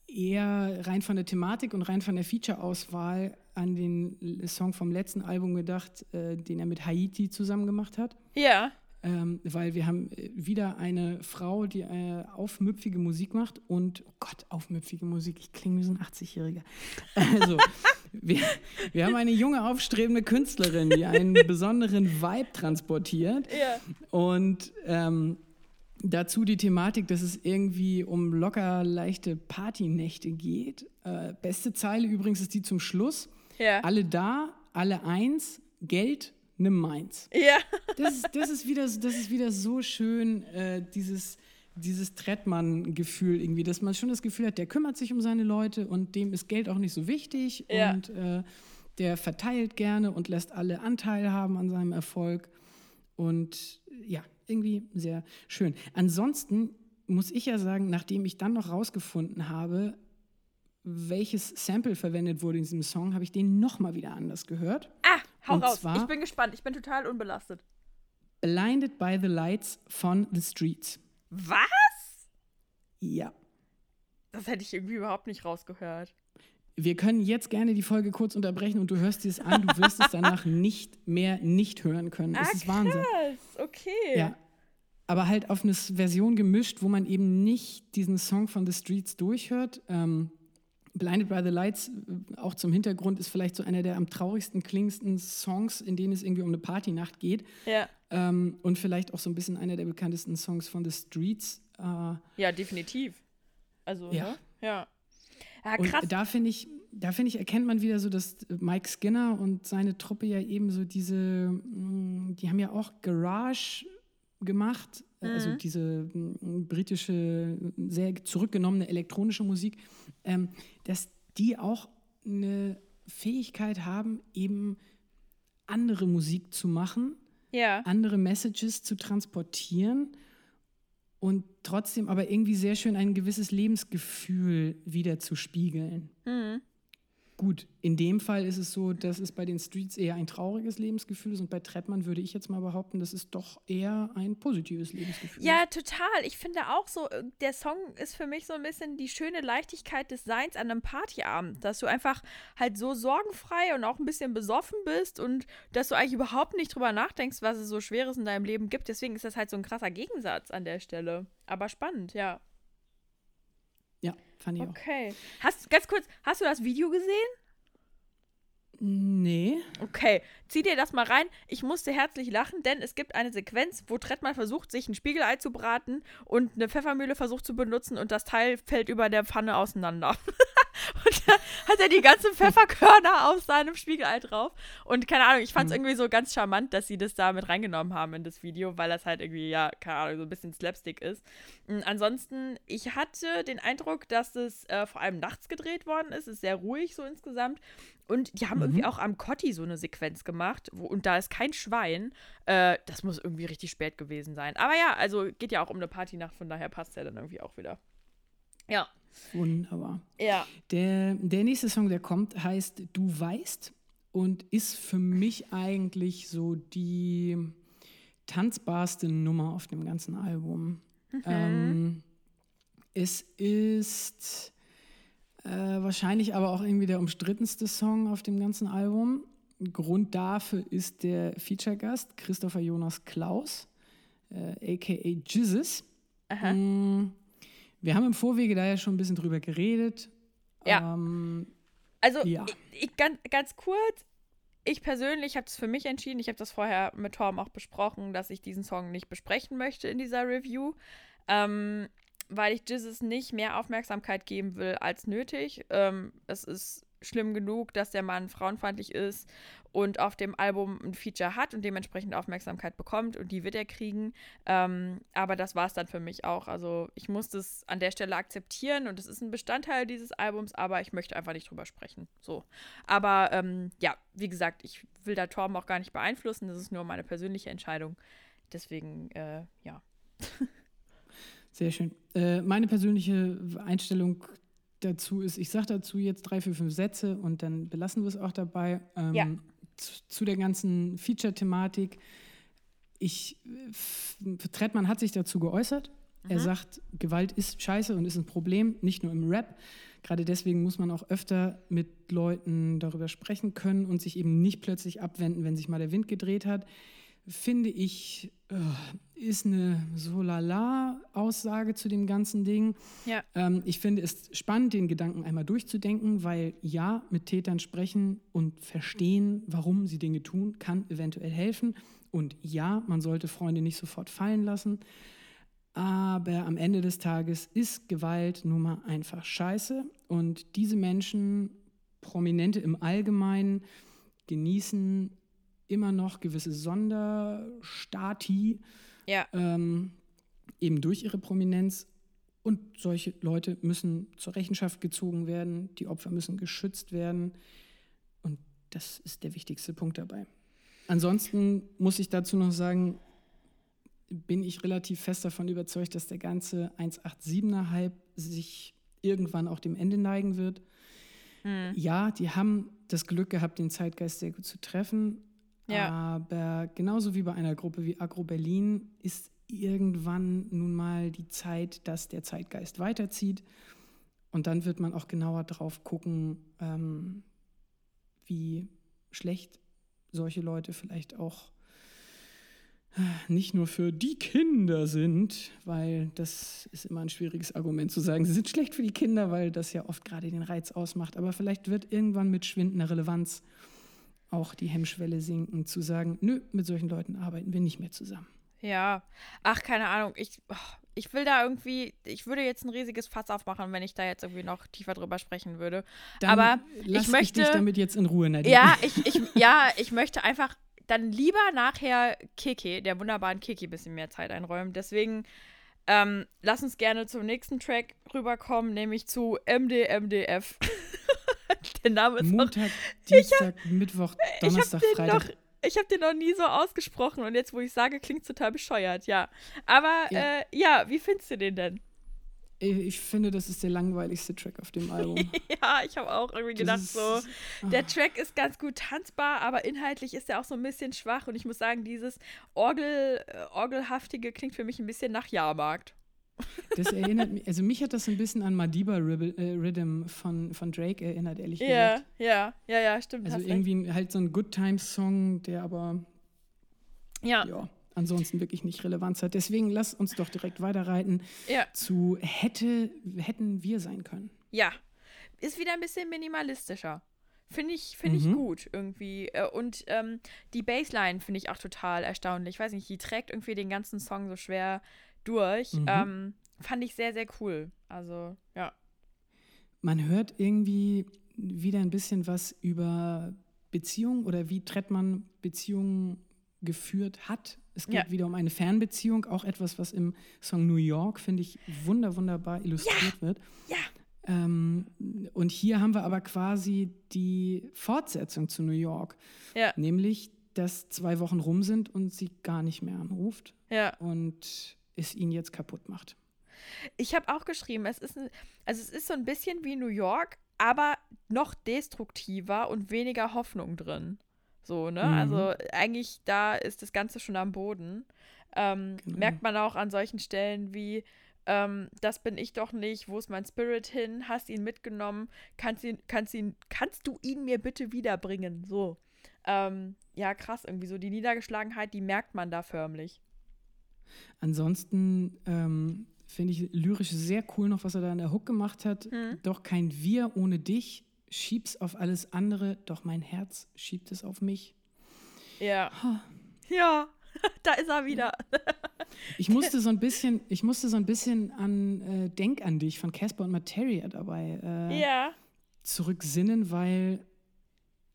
eher rein von der Thematik und rein von der Feature-Auswahl an den Song vom letzten Album gedacht, äh, den er mit Haiti zusammen gemacht hat. Ja, Ähm, weil wir haben äh, wieder eine Frau, die äh, aufmüpfige Musik macht und, oh Gott, aufmüpfige Musik, ich klinge wie so ein 80-Jähriger. Also, wir, wir haben eine junge, aufstrebende Künstlerin, die einen besonderen Vibe transportiert. ja. Und ähm, Dazu die Thematik, dass es irgendwie um locker leichte Partynächte geht. Äh, beste Zeile übrigens ist die zum Schluss. Ja. Alle da, alle eins, Geld, nimm meins. Ja. Das ist, das ist, wieder, das ist wieder so schön, äh, dieses, dieses Trettmann-Gefühl irgendwie, dass man schon das Gefühl hat, der kümmert sich um seine Leute und dem ist Geld auch nicht so wichtig Ja. und äh, der verteilt gerne und lässt alle Anteil haben an seinem Erfolg. Und ja, irgendwie sehr schön. Ansonsten muss ich ja sagen, nachdem ich dann noch rausgefunden habe, welches Sample verwendet wurde in diesem Song, habe ich den nochmal wieder anders gehört. Ah, hau Und raus. zwar- ich bin gespannt. Ich bin total unbelastet. Blinded by the Lights von The Streets. Was? Ja. Das hätte ich irgendwie überhaupt nicht rausgehört. Wir können jetzt gerne die Folge kurz unterbrechen und du hörst dir es an. Du wirst es danach nicht mehr nicht hören können. Es ist Wahnsinn. Ah, Krass, okay. Ja. Aber halt auf eine Version gemischt, wo man eben nicht diesen Song von The Streets durchhört. Ähm, Blinded by the Lights, äh, auch zum Hintergrund, ist vielleicht so einer der am traurigsten klingendsten Songs, in denen es irgendwie um eine Partynacht geht. Ja, Ähm, und vielleicht auch so ein bisschen einer der bekanntesten Songs von The Streets. Äh, ja definitiv. Also, Ja. ne? Ja. Ja, Und krass. da finde ich, da finde ich, erkennt man wieder so, dass Mike Skinner und seine Truppe ja eben so diese, mh, die haben ja auch Garage gemacht, Mhm. also diese mh, britische, sehr zurückgenommene elektronische Musik, ähm, dass die auch eine Fähigkeit haben, eben andere Musik zu machen, ja. andere Messages zu transportieren und trotzdem aber irgendwie sehr schön ein gewisses Lebensgefühl wieder zu spiegeln. Mhm. Gut, in dem Fall ist es so, dass es bei den Streets eher ein trauriges Lebensgefühl ist und bei Trettmann würde ich jetzt mal behaupten, dass es doch eher ein positives Lebensgefühl Ja, ist. total. Ich finde auch so, äh, der Song ist für mich so ein bisschen die schöne Leichtigkeit des Seins an einem Partyabend. Dass du einfach halt so sorgenfrei und auch ein bisschen besoffen bist und dass du eigentlich überhaupt nicht drüber nachdenkst, was es so Schweres in deinem Leben gibt. Deswegen ist das halt so ein krasser Gegensatz an der Stelle. Aber spannend, ja. Fand ich auch. Okay. Hast, ganz kurz, hast du das Video gesehen? Nee. Okay, zieh dir das mal rein. Ich musste herzlich lachen, denn es gibt eine Sequenz, wo Trettmann versucht, sich ein Spiegelei zu braten und eine Pfeffermühle versucht zu benutzen und das Teil fällt über der Pfanne auseinander. und da hat er die ganzen Pfefferkörner auf seinem Spiegelei drauf. Und keine Ahnung, ich fand es irgendwie so ganz charmant, dass sie das da mit reingenommen haben in das Video, weil das halt irgendwie, ja, keine Ahnung, so ein bisschen Slapstick ist. Mm, Ansonsten, ich hatte den Eindruck, dass es äh, vor allem nachts gedreht worden ist. Es ist sehr ruhig so insgesamt. Und die haben irgendwie auch am Kotti so eine Sequenz gemacht. Wo, und da ist kein Schwein. Äh, das muss irgendwie richtig spät gewesen sein. Aber ja, also geht ja auch um eine Partynacht, von daher passt ja dann irgendwie auch wieder. Ja. Wunderbar. Ja. Der, der nächste Song, der kommt, heißt Du weißt und ist für mich eigentlich so die tanzbarste Nummer auf dem ganzen Album. Ähm, es ist äh, wahrscheinlich aber auch irgendwie der umstrittenste Song auf dem ganzen Album. Grund dafür ist der Feature-Gast Christopher Jonas Klaus, äh, aka Jesus. Mm, Wir haben im Vorwege da ja schon ein bisschen drüber geredet. Ja. Ähm, Also, Ja. ich, ich, ganz, ganz kurz, ich persönlich habe es für mich entschieden, ich habe das vorher mit Torm auch besprochen, dass ich diesen Song nicht besprechen möchte in dieser Review, ähm, weil ich Jesus nicht mehr Aufmerksamkeit geben will als nötig. Ähm, es ist schlimm genug, dass der Mann frauenfeindlich ist und auf dem Album ein Feature hat und dementsprechend Aufmerksamkeit bekommt und die wird er kriegen. Ähm, aber das war es dann für mich auch. Also ich muss das an der Stelle akzeptieren und es ist ein Bestandteil dieses Albums, aber ich möchte einfach nicht drüber sprechen. So. Aber ähm, ja, wie gesagt, ich will da Torben auch gar nicht beeinflussen. Das ist nur meine persönliche Entscheidung. Deswegen, äh, ja. Sehr schön. Äh, meine persönliche Einstellung dazu ist, ich sage dazu jetzt drei, vier, fünf Sätze und dann belassen wir es auch dabei. Ähm, Ja. zu, zu der ganzen Feature-Thematik. Ich, äh, Trettmann hat sich dazu geäußert. Er sagt, Gewalt ist scheiße und ist ein Problem, nicht nur im Rap. Gerade deswegen muss man auch öfter mit Leuten darüber sprechen können und sich eben nicht plötzlich abwenden, wenn sich mal der Wind gedreht hat. Finde ich, äh, ist eine so lala Aussage zu dem ganzen Ding. Ja. Ähm, ich finde es spannend, den Gedanken einmal durchzudenken, weil ja, mit Tätern sprechen und verstehen, warum sie Dinge tun, kann eventuell helfen. Und ja, man sollte Freunde nicht sofort fallen lassen. Aber am Ende des Tages ist Gewalt nun mal einfach scheiße. Und diese Menschen, Prominente im Allgemeinen, genießen immer noch gewisse Sonderstati, Ja. ähm, eben durch ihre Prominenz. Und solche Leute müssen zur Rechenschaft gezogen werden, die Opfer müssen geschützt werden. Und das ist der wichtigste Punkt dabei. Ansonsten muss ich dazu noch sagen, bin ich relativ fest davon überzeugt, dass der ganze 187er-Hype sich irgendwann auch dem Ende neigen wird. Hm. Ja, die haben das Glück gehabt, den Zeitgeist sehr gut zu treffen. Ja. Aber genauso wie bei einer Gruppe wie Agro Berlin ist irgendwann nun mal die Zeit, dass der Zeitgeist weiterzieht. Und dann wird man auch genauer drauf gucken, ähm, wie schlecht solche Leute vielleicht auch äh, nicht nur für die Kinder sind, weil das ist immer ein schwieriges Argument zu sagen, sie sind schlecht für die Kinder, weil das ja oft gerade den Reiz ausmacht. Aber vielleicht wird irgendwann mit schwindender Relevanz auch die Hemmschwelle sinken, zu sagen, nö, mit solchen Leuten arbeiten wir nicht mehr zusammen. Ja. Ach, keine Ahnung. Ich, oh, ich will da irgendwie, ich würde jetzt ein riesiges Fass aufmachen, wenn ich da jetzt irgendwie noch tiefer drüber sprechen würde. Dann Aber ich möchte. dich damit jetzt in Ruhe, Nadine. ja, ich, ich, ja, ich möchte einfach dann lieber nachher Kiki, der wunderbaren Kiki, ein bisschen mehr Zeit einräumen. Deswegen ähm, lass uns gerne zum nächsten Track rüberkommen, nämlich zu MDMDF. der Name ist auch Montag, Dienstag, Mittwoch, Donnerstag, ich hab Freitag. Noch, ich habe den noch nie so ausgesprochen und jetzt, wo ich sage, klingt total bescheuert, ja. Aber Ja. äh, ja wie findest du den denn? Ich finde, das ist der langweiligste Track auf dem Album. Ja, ich habe auch irgendwie gedacht, Das so, ist- der Track ist ganz gut tanzbar, aber inhaltlich ist er auch so ein bisschen schwach und ich muss sagen, dieses Orgel, äh, Orgelhaftige klingt für mich ein bisschen nach Jahrmarkt. Das erinnert mich, also mich hat das so ein bisschen an Madiba äh, Rhythm von, von Drake erinnert, ehrlich Ja, gesagt. ja, ja, ja, stimmt. Also irgendwie ein- halt so ein Good Times Song, der aber recht. Ja, ja, ansonsten wirklich nicht Relevanz hat. Deswegen lass uns doch direkt weiterreiten ja, zu hätte, hätten wir sein können. ja. Ist wieder ein bisschen minimalistischer. Finde ich, finde ich Mhm. gut irgendwie. Äh, Und ähm, die Bassline finde ich auch total erstaunlich. Ich weiß nicht, die trägt irgendwie den ganzen Song so schwer durch. Mhm. Ähm, fand ich sehr, sehr cool. Also, ja. Man hört irgendwie wieder ein bisschen was über Beziehungen oder wie Trettmann Beziehungen geführt hat. Es geht Ja. wieder um eine Fernbeziehung, auch etwas, was im Song New York, finde ich, wunder, wunderbar illustriert wird. Ja. Ähm, und hier haben wir aber quasi die Fortsetzung zu New York, Ja, nämlich, dass zwei Wochen rum sind und sie gar nicht mehr anruft ja. und es ihn jetzt kaputt macht. Ich habe auch geschrieben, es ist, ein, also es ist so ein bisschen wie New York, aber noch destruktiver und weniger Hoffnung drin. So, ne? Mhm. Also eigentlich da ist das Ganze schon am Boden. Ähm, Genau. Merkt man auch an solchen Stellen wie, ähm, das bin ich doch nicht, wo ist mein Spirit hin? Hast ihn mitgenommen? Kannst, ihn, kannst, ihn, kannst du ihn mir bitte wiederbringen? So. Ähm, ja, krass, irgendwie so die Niedergeschlagenheit, die merkt man da förmlich. Ansonsten ähm, finde ich lyrisch sehr cool noch, was er da in der Hook gemacht hat. Mhm. Doch kein Wir ohne dich, schieb's auf alles andere, doch mein Herz schiebt es auf mich. Ja. Ja, da ist er wieder. Ich musste so ein bisschen, ich musste so ein bisschen an äh, Denk an dich von Casper und Materia dabei äh, Ja. zurücksinnen, weil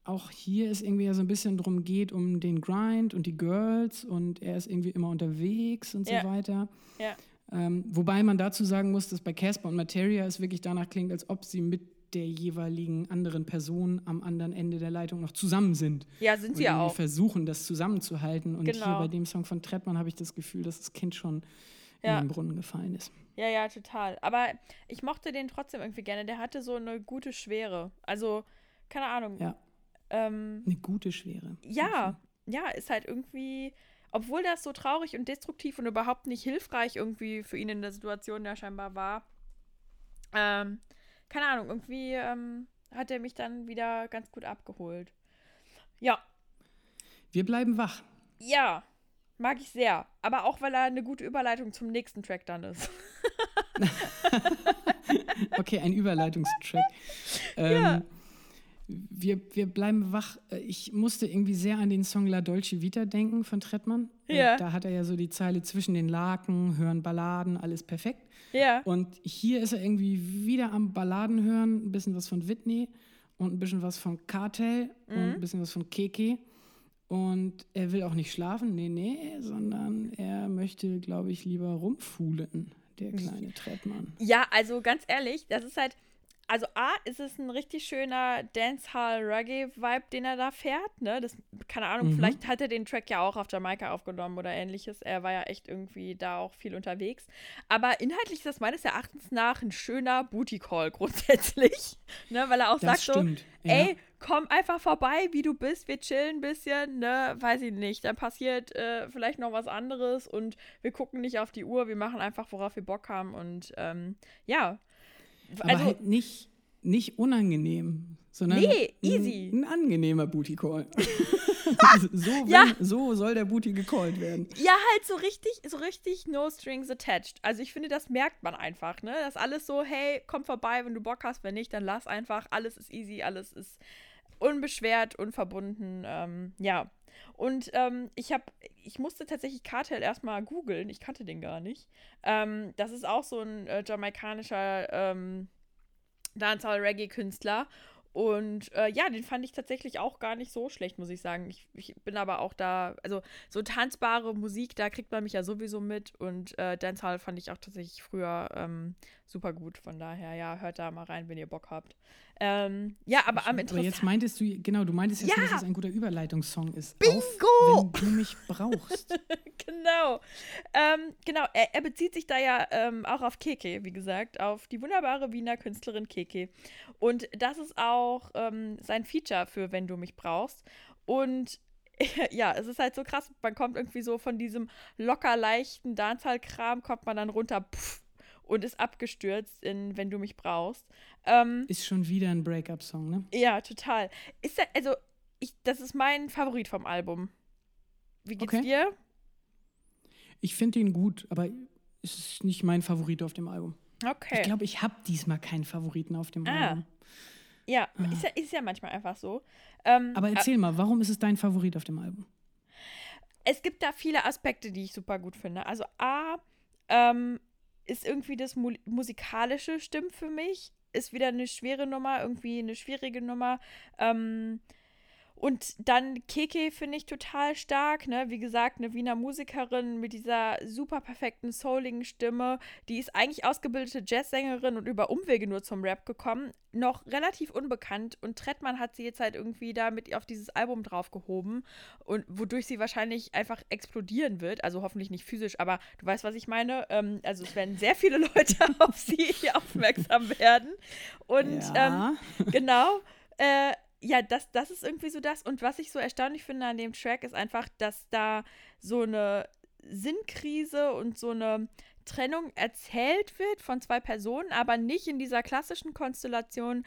auch hier es irgendwie ja so ein bisschen drum geht, um den Grind und die Girls und er ist irgendwie immer unterwegs und Ja. so weiter. Ja. Ähm, wobei man dazu sagen muss, dass bei Casper und Materia es wirklich danach klingt, als ob sie mit der jeweiligen anderen Person am anderen Ende der Leitung noch zusammen sind. Ja, sind Und sie ja irgendwie auch. versuchen, das zusammenzuhalten. Und hier Genau. bei dem Song von Trettmann habe ich das Gefühl, dass das Kind schon Ja. in den Brunnen gefallen ist. Ja, ja, total. Aber ich mochte den trotzdem irgendwie gerne. Der hatte so eine gute Schwere. Also, keine Ahnung. Ja. Ähm, Eine gute Schwere. ja, ja, ist halt irgendwie, obwohl das so traurig und destruktiv und überhaupt nicht hilfreich irgendwie für ihn in der Situation ja scheinbar war. Ähm, keine Ahnung, irgendwie ähm, hat er mich dann wieder ganz gut abgeholt. Ja, Wir bleiben wach. ja, mag ich sehr. Aber auch, weil er eine gute Überleitung zum nächsten Track dann ist. Okay, ein Überleitungstrack. Ähm, wir, wir bleiben wach. Äh, Ich musste irgendwie sehr an den Song La Dolce Vita denken von Trettmann. Äh, Ja. Da hat er ja so die Zeile zwischen den Laken, hören Balladen, alles perfekt. Ja. Und hier ist er irgendwie wieder am Balladen hören, ein bisschen was von Whitney und ein bisschen was von Cartel und Mhm. ein bisschen was von Keke. Und er will auch nicht schlafen, nee, nee, sondern er möchte, glaube ich, lieber rumfuhlen, der kleine Trettmann. Ja, also ganz ehrlich, das ist halt. Also A, ist es ein richtig schöner Dancehall-Reggae-Vibe, den er da fährt, ne? Das, keine Ahnung, Mhm. vielleicht hat er den Track ja auch auf Jamaika aufgenommen oder ähnliches. Er war ja echt irgendwie da auch viel unterwegs. Aber inhaltlich ist das meines Erachtens nach ein schöner Booty-Call grundsätzlich. ne? Weil er auch Das sagt stimmt, so, ja. ey, komm einfach vorbei, wie du bist, wir chillen ein bisschen, ne? Weiß ich nicht. Dann passiert äh, vielleicht noch was anderes und wir gucken nicht auf die Uhr, wir machen einfach, worauf wir Bock haben und ähm, ja. Aber Also, halt nicht, nicht unangenehm, sondern Nee, ein- easy. Ein, angenehmer Booty Call. so, will, Ja. so soll der Booty gecallt werden. Ja, halt so richtig, so richtig no strings attached. Also ich finde, das merkt man einfach, ne? Das ist alles so, hey, komm vorbei, wenn du Bock hast, wenn nicht, dann lass einfach. Alles ist easy, alles ist unbeschwert, unverbunden. Ähm, ja. Und ähm, ich habe, ich musste tatsächlich Cartel erstmal googeln. Ich kannte den gar nicht. Ähm, das ist auch so ein äh, jamaikanischer ähm, Dancehall-Reggae-Künstler. Und äh, ja, den fand ich tatsächlich auch gar nicht so schlecht, muss ich sagen. Ich, ich bin aber auch da, also so tanzbare Musik, da kriegt man mich ja sowieso mit. Und äh, Dancehall fand ich auch tatsächlich früher ähm, super gut. Von daher, ja, hört da mal rein, wenn ihr Bock habt. Ähm, ja, aber am Aber interessantesten. jetzt meintest du, genau, du meintest jetzt, Ja. dass es ein guter Überleitungssong ist. Bingo! Auf, wenn du mich brauchst. genau. Ähm, genau, er, er bezieht sich da ja ähm, auch auf Keke, wie gesagt, auf die wunderbare Wiener Künstlerin Keke. Und das ist auch ähm, sein Feature für Wenn du mich brauchst. Und ja, es ist halt so krass, man kommt irgendwie so von diesem locker leichten Dancehall-Kram, kommt man dann runter pff, und ist abgestürzt in Wenn du mich brauchst. Ähm, Ist schon wieder ein Breakup-Song, ne? ja, total. Ist er, also, ich, das ist mein Favorit vom Album. Wie geht's Okay. dir? Ich finde ihn gut, aber es ist nicht mein Favorit auf dem Album. Okay. Ich glaube, ich habe diesmal keinen Favoriten auf dem Ah. Album. Ja, ist ja, ist ja manchmal einfach so. Ähm, Aber erzähl mal, warum ist es dein Favorit auf dem Album? es gibt da viele Aspekte, die ich super gut finde. Also A, ähm, ist irgendwie das Mu musikalische stimmt für mich. Ist wieder eine schwere Nummer, irgendwie eine schwierige Nummer. Ähm, und dann Keke finde ich total stark, ne? Wie gesagt, eine Wiener Musikerin mit dieser super perfekten souligen Stimme. Die ist eigentlich ausgebildete Jazzsängerin und über Umwege nur zum Rap gekommen. Noch relativ unbekannt und Trettmann hat sie jetzt halt irgendwie da mit auf dieses Album draufgehoben und wodurch sie wahrscheinlich einfach explodieren wird. Also hoffentlich nicht physisch, aber du weißt, was ich meine. Ähm, also es werden sehr viele Leute auf sie aufmerksam werden. Und Ja. ähm, genau. Äh, ja, das, das ist irgendwie so das. Und was ich so erstaunlich finde an dem Track ist einfach, dass da so eine Sinnkrise und so eine Trennung erzählt wird von zwei Personen, aber nicht in dieser klassischen Konstellation,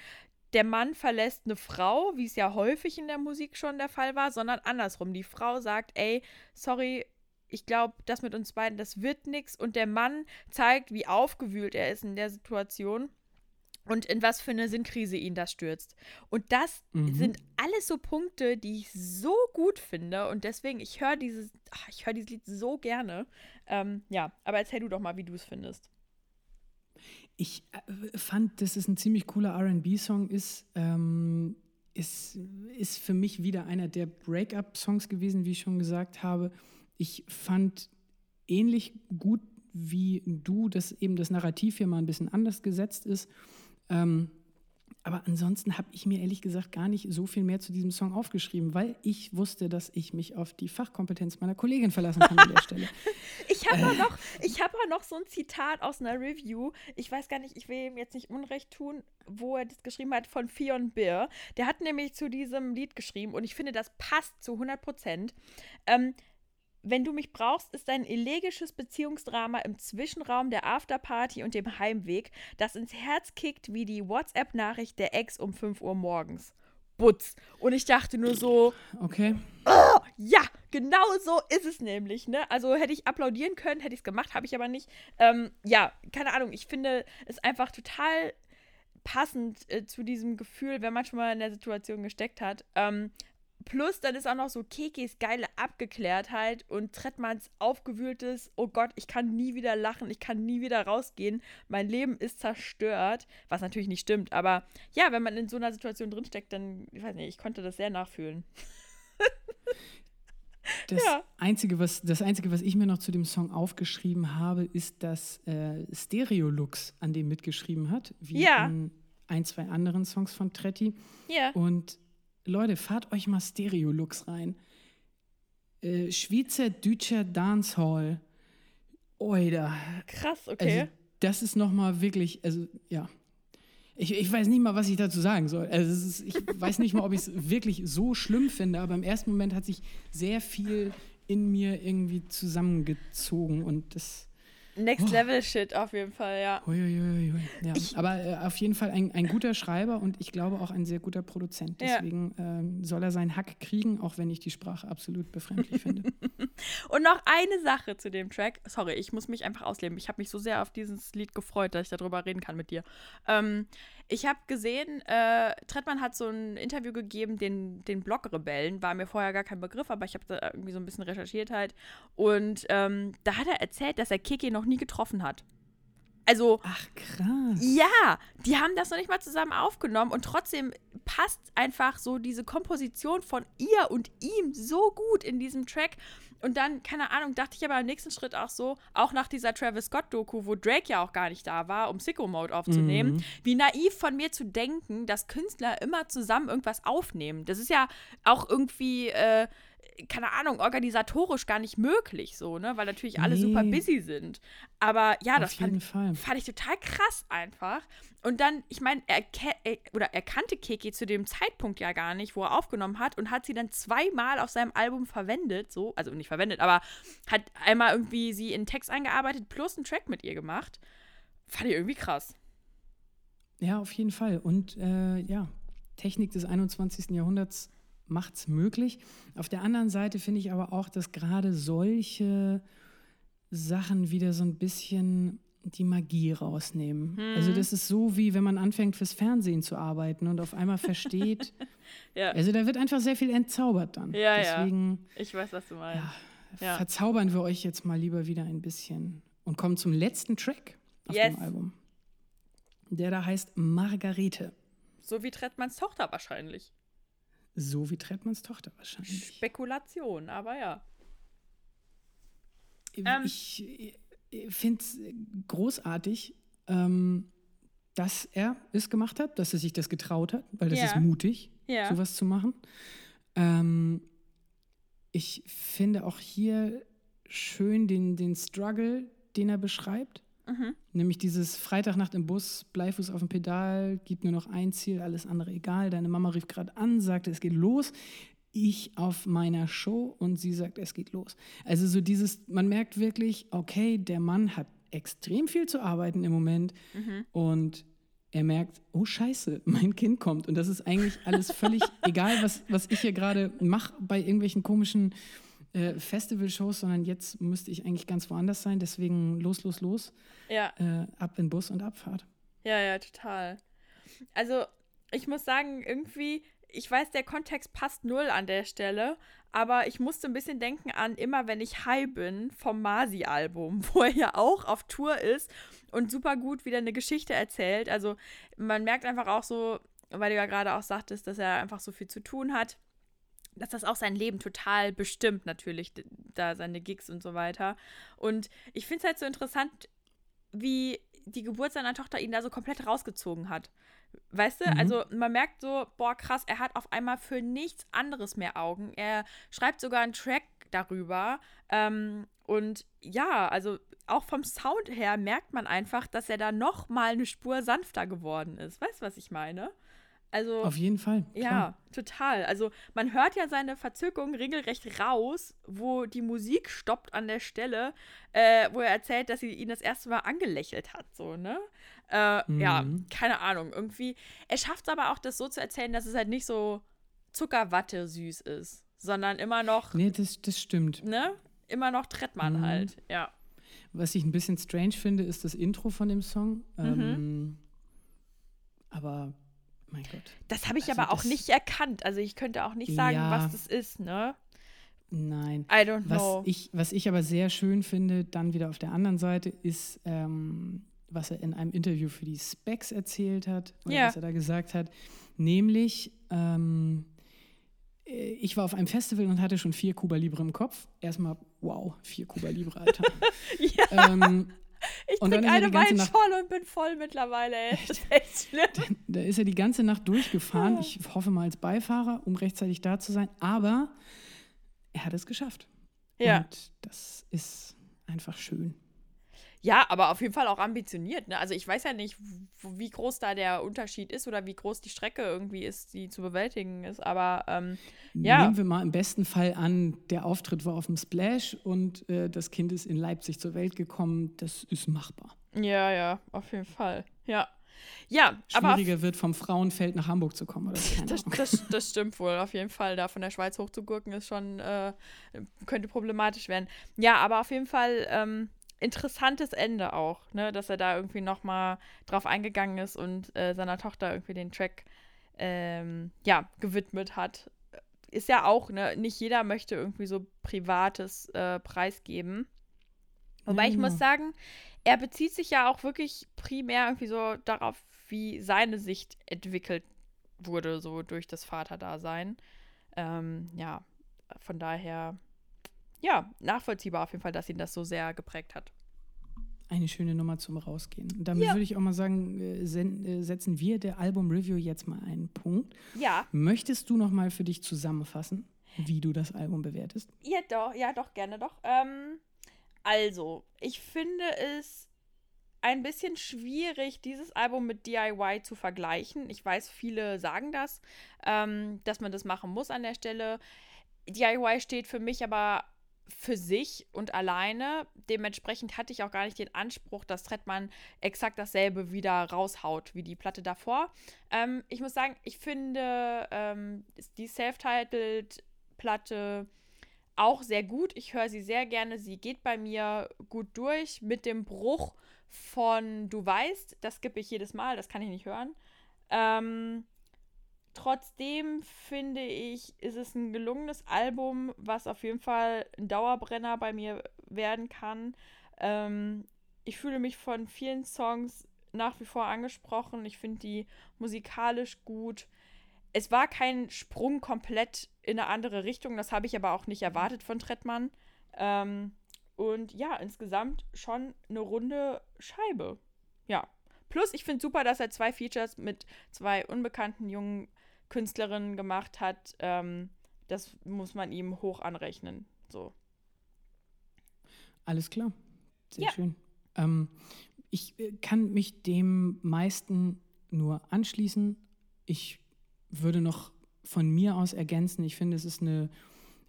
der Mann verlässt eine Frau, wie es ja häufig in der Musik schon der Fall war, sondern andersrum. Die Frau sagt, ey, sorry, ich glaube, das mit uns beiden, das wird nichts. Und der Mann zeigt, wie aufgewühlt er ist in der Situation und in was für eine Sinnkrise ihn das stürzt. Und das Mhm. sind alles so Punkte, die ich so gut finde und deswegen, ich höre dieses, ach, ich höre dieses Lied so gerne. Ähm, ja, aber erzähl du doch mal, wie du es findest. Ich äh, fand, dass es ein ziemlich cooler RB-Song ist. Ähm, ist. Ist für mich wieder einer der Break-up-Songs gewesen, wie ich schon gesagt habe. Ich fand ähnlich gut wie du, dass eben das Narrativ hier mal ein bisschen anders gesetzt ist. Ähm, aber ansonsten habe ich mir ehrlich gesagt gar nicht so viel mehr zu diesem Song aufgeschrieben, weil ich wusste, dass ich mich auf die Fachkompetenz meiner Kollegin verlassen kann an der Stelle. Ich habe auch noch, ich habe auch noch so ein Zitat aus einer Review. Ich weiß gar nicht, ich will ihm jetzt nicht Unrecht tun, wo er das geschrieben hat von Fionn Beer. Der hat nämlich zu diesem Lied geschrieben und ich finde, das passt zu 100 Prozent. Ähm, wenn du mich brauchst, ist ein elegisches Beziehungsdrama im Zwischenraum der Afterparty und dem Heimweg, das ins Herz kickt wie die WhatsApp-Nachricht der Ex um 5 Uhr morgens. Butz. Und ich dachte nur so, Okay. ja, genau so ist es nämlich, ne? Also hätte ich applaudieren können, hätte ich es gemacht, habe ich aber nicht. Ähm, ja, keine Ahnung, ich finde es einfach total passend äh, zu diesem Gefühl, wenn man schon mal in der Situation gesteckt hat. Ähm, plus dann ist auch noch so Kekis geile Abgeklärtheit und Trettmanns aufgewühltes, oh Gott, ich kann nie wieder lachen, ich kann nie wieder rausgehen, mein Leben ist zerstört, was natürlich nicht stimmt, aber ja, wenn man in so einer Situation drinsteckt, dann, ich weiß nicht, ich konnte das sehr nachfühlen. Das, ja. Einzige, was, das Einzige, was ich mir noch zu dem Song aufgeschrieben habe, ist, dass äh, Stereolux an dem mitgeschrieben hat, wie ja. in ein, zwei anderen Songs von Tretti. Ja. Und Leute, fahrt euch mal Stereolux rein. Äh, Schweizer Deutscher Dancehall. Oida. Krass, okay. Also, das ist nochmal wirklich, also ja, ich, ich weiß nicht mal, was ich dazu sagen soll. Also ist, ich weiß nicht mal, ob ich es wirklich so schlimm finde, aber im ersten Moment hat sich sehr viel in mir irgendwie zusammengezogen und das Next oh. Level Shit auf jeden Fall, ja. Uiuiui. ja. Aber äh, auf jeden Fall ein, ein guter Schreiber und ich glaube auch ein sehr guter Produzent. Deswegen ja. ähm, soll er seinen Hack kriegen, auch wenn ich die Sprache absolut befremdlich finde. und noch eine Sache zu dem Track. Sorry, ich muss mich einfach ausleben. Ich habe mich so sehr auf dieses Lied gefreut, dass ich darüber reden kann mit dir. Ähm, ich habe gesehen, äh, Trettmann hat so ein Interview gegeben, den, den Blog-Rebellen. War mir vorher gar kein Begriff, aber ich habe da irgendwie so ein bisschen recherchiert halt. Und ähm, da hat er erzählt, dass er Kiki noch nie getroffen hat. Also. Ach, krass. Ja, die haben das noch nicht mal zusammen aufgenommen und trotzdem passt einfach so diese Komposition von ihr und ihm so gut in diesem Track. Und dann, keine Ahnung, dachte ich aber im nächsten Schritt auch so, auch nach dieser Travis Scott-Doku, wo Drake ja auch gar nicht da war, um Sicko Mode aufzunehmen, mhm. wie naiv von mir zu denken, dass Künstler immer zusammen irgendwas aufnehmen. Das ist ja auch irgendwie. Äh, keine Ahnung, organisatorisch gar nicht möglich, so, ne? Weil natürlich alle nee. super busy sind. Aber ja, Auf das fand, fand, ich total krass einfach. Und dann, ich meine, er, er, oder er kannte Keki zu dem Zeitpunkt ja gar nicht, wo er aufgenommen hat und hat sie dann zweimal auf seinem Album verwendet, so, also nicht verwendet, aber hat einmal irgendwie sie in Text eingearbeitet plus einen Track mit ihr gemacht. Fand ich irgendwie krass. Ja, auf jeden Fall. Und äh, ja, Technik des 21. Jahrhunderts macht es möglich. Auf der anderen Seite finde ich aber auch, dass gerade solche Sachen wieder so ein bisschen die Magie rausnehmen. Hm. Also das ist so, wie wenn man anfängt fürs Fernsehen zu arbeiten und auf einmal versteht. ja. Also da wird einfach sehr viel entzaubert dann. Ja, Deswegen, ja. Ich weiß, was du meinst. Ja, ja. Verzaubern wir euch jetzt mal lieber wieder ein bisschen und kommen zum letzten Track auf yes. dem Album. Der da heißt Margarete. So wie Trettmanns Tochter wahrscheinlich. So wie Trettmanns Tochter wahrscheinlich. Spekulation, aber ja. Ähm, ich finde es großartig, ähm, dass er es gemacht hat, dass er sich das getraut hat, weil das ja. ist mutig, ja. sowas zu machen. Ähm, ich finde auch hier schön den, den Struggle, den er beschreibt. Mhm. Nämlich dieses Freitagnacht im Bus, Bleifuß auf dem Pedal, gibt nur noch ein Ziel, alles andere egal. Deine Mama rief gerade an, sagte, es geht los. Ich auf meiner Show und sie sagt, es geht los. Also so dieses, man merkt wirklich, okay, der Mann hat extrem viel zu arbeiten im Moment mhm. und er merkt, oh scheiße, mein Kind kommt. Und das ist eigentlich alles völlig egal, was, was ich hier gerade mache bei irgendwelchen komischen äh, Festival-Shows, sondern jetzt müsste ich eigentlich ganz woanders sein. Deswegen los, los, los. Ja. Äh, ab in Bus und Abfahrt. Ja, ja, total. Also, ich muss sagen, irgendwie, ich weiß, der Kontext passt null an der Stelle, aber ich musste ein bisschen denken an immer, wenn ich high bin vom Masi-Album, wo er ja auch auf Tour ist und super gut wieder eine Geschichte erzählt. Also, man merkt einfach auch so, weil du ja gerade auch sagtest, dass er einfach so viel zu tun hat dass das auch sein Leben total bestimmt, natürlich, da seine Gigs und so weiter. Und ich finde es halt so interessant, wie die Geburt seiner Tochter ihn da so komplett rausgezogen hat. Weißt du, mhm. also man merkt so, boah, krass, er hat auf einmal für nichts anderes mehr Augen. Er schreibt sogar einen Track darüber. Ähm, und ja, also auch vom Sound her merkt man einfach, dass er da noch mal eine Spur sanfter geworden ist. Weißt du, was ich meine? Also, Auf jeden Fall. Klar. Ja, total. Also man hört ja seine Verzückung regelrecht raus, wo die Musik stoppt an der Stelle, äh, wo er erzählt, dass sie ihn das erste Mal angelächelt hat, so, ne? Äh, mhm. Ja, keine Ahnung. Irgendwie. Er schafft es aber auch, das so zu erzählen, dass es halt nicht so Zuckerwatte süß ist, sondern immer noch. Nee, das, das stimmt. Ne? Immer noch Trettmann mhm. halt, ja. Was ich ein bisschen strange finde, ist das Intro von dem Song. Mhm. Ähm, Aber mein Gott. Das habe ich Also aber auch nicht erkannt. Also ich könnte auch nicht sagen, Ja. was das ist, ne? Nein. I don't Was know. ich, was ich aber sehr schön finde, dann wieder auf der anderen Seite, ist, ähm, was er in einem Interview für die Specs erzählt hat, oder Ja. was er da gesagt hat. Nämlich, ähm, äh, ich war auf einem Festival und hatte schon vier Kuba Libre im Kopf. Erstmal, wow, vier Kuba Libre, Alter. ja, ähm, ich und trinke eine Weinschorle und bin voll mittlerweile, ey. Das ist echt schlimm. da ist er die ganze Nacht durchgefahren. Ich hoffe mal als Beifahrer, um rechtzeitig da zu sein. Aber er hat es geschafft. Ja. Und das ist einfach schön. Ja, aber auf jeden Fall auch ambitioniert. Ne? Also ich weiß ja nicht, wie groß da der Unterschied ist oder wie groß die Strecke irgendwie ist, die zu bewältigen ist. Aber ähm, Ja. Nehmen wir mal im besten Fall an, der Auftritt war auf dem Splash und äh, das Kind ist in Leipzig zur Welt gekommen. Das ist machbar. ja, ja, auf jeden Fall. Ja. Ja, aber Schwieriger wird vom Frauenfeld nach Hamburg zu kommen. Oder das, das, das stimmt wohl. Auf jeden Fall, da von der Schweiz hochzugurken ist schon, äh, könnte problematisch werden. Ja, aber auf jeden Fall ähm, interessantes Ende auch, ne? dass er da irgendwie nochmal drauf eingegangen ist und äh, seiner Tochter irgendwie den Track ähm, ja, gewidmet hat. Ist ja auch, ne? Nicht jeder möchte irgendwie so Privates äh, preisgeben. Wobei Ja, ich muss sagen, er bezieht sich ja auch wirklich primär irgendwie so darauf, wie seine Sicht entwickelt wurde, so durch das Vaterdasein. Ähm, ja, von daher, ja, nachvollziehbar auf jeden Fall, dass ihn das so sehr geprägt hat. Eine schöne Nummer zum Rausgehen. Und damit Ja. würde ich auch mal sagen, äh, sen- äh, setzen wir der Album-Review jetzt mal einen Punkt. Ja, Möchtest du noch mal für dich zusammenfassen, wie du das Album bewertest? ja doch, ja doch, gerne doch. Ähm, also, ich finde es ein bisschen schwierig, dieses Album mit DIY zu vergleichen. Ich weiß, viele sagen das, ähm, dass man das machen muss an der Stelle. DIY steht für mich aber für sich und alleine. Dementsprechend hatte ich auch gar nicht den Anspruch, dass Trettmann exakt dasselbe wieder raushaut wie die Platte davor. Ähm, ich muss sagen, ich finde ähm, die Self-Titled-Platte auch sehr gut. Ich höre sie sehr gerne. Sie geht bei mir gut durch mit dem Bruch von Du weißt. Das skippe ich jedes Mal, das kann ich nicht hören. Ähm, trotzdem finde ich, ist es ein gelungenes Album, was auf jeden Fall ein Dauerbrenner bei mir werden kann. Ähm, ich fühle mich von vielen Songs nach wie vor angesprochen. Ich finde die musikalisch gut. Es war kein Sprung komplett in eine andere Richtung. Das habe ich aber auch nicht erwartet von Trettmann. Ähm, und ja, insgesamt schon eine runde Scheibe. Ja. Plus, ich finde super, dass er zwei Features mit zwei unbekannten jungen Künstlerinnen gemacht hat. Ähm, das muss man ihm hoch anrechnen. So. Alles klar. Sehr Ja. schön. Ähm, ich äh, kann mich dem meisten nur anschließen. Ich würde noch von mir aus ergänzen, ich finde, es ist eine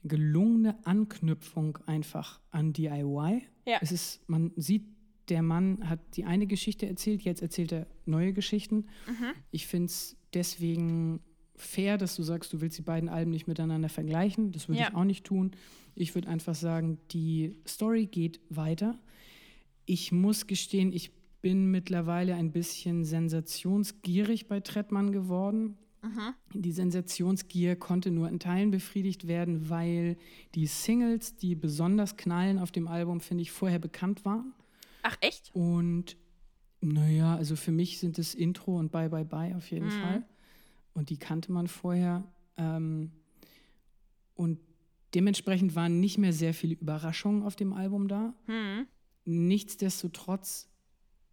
gelungene Anknüpfung einfach an DIY. Ja. Es ist, man sieht, der Mann hat die eine Geschichte erzählt, jetzt erzählt er neue Geschichten. Ich finde es deswegen fair, dass du sagst, du willst die beiden Alben nicht miteinander vergleichen. Das würde Ja. ich auch nicht tun. Ich würde einfach sagen, die Story geht weiter. Ich muss gestehen, ich bin mittlerweile ein bisschen sensationsgierig bei Trettmann geworden. Die Sensationsgier konnte nur in Teilen befriedigt werden, weil die Singles, die besonders knallen auf dem Album, finde ich, vorher bekannt waren. Ach, echt? Und naja, also für mich sind es Intro und Bye Bye Bye auf jeden Fall. Und die kannte man vorher. Ähm, und dementsprechend waren nicht mehr sehr viele Überraschungen auf dem Album da. Hm. Nichtsdestotrotz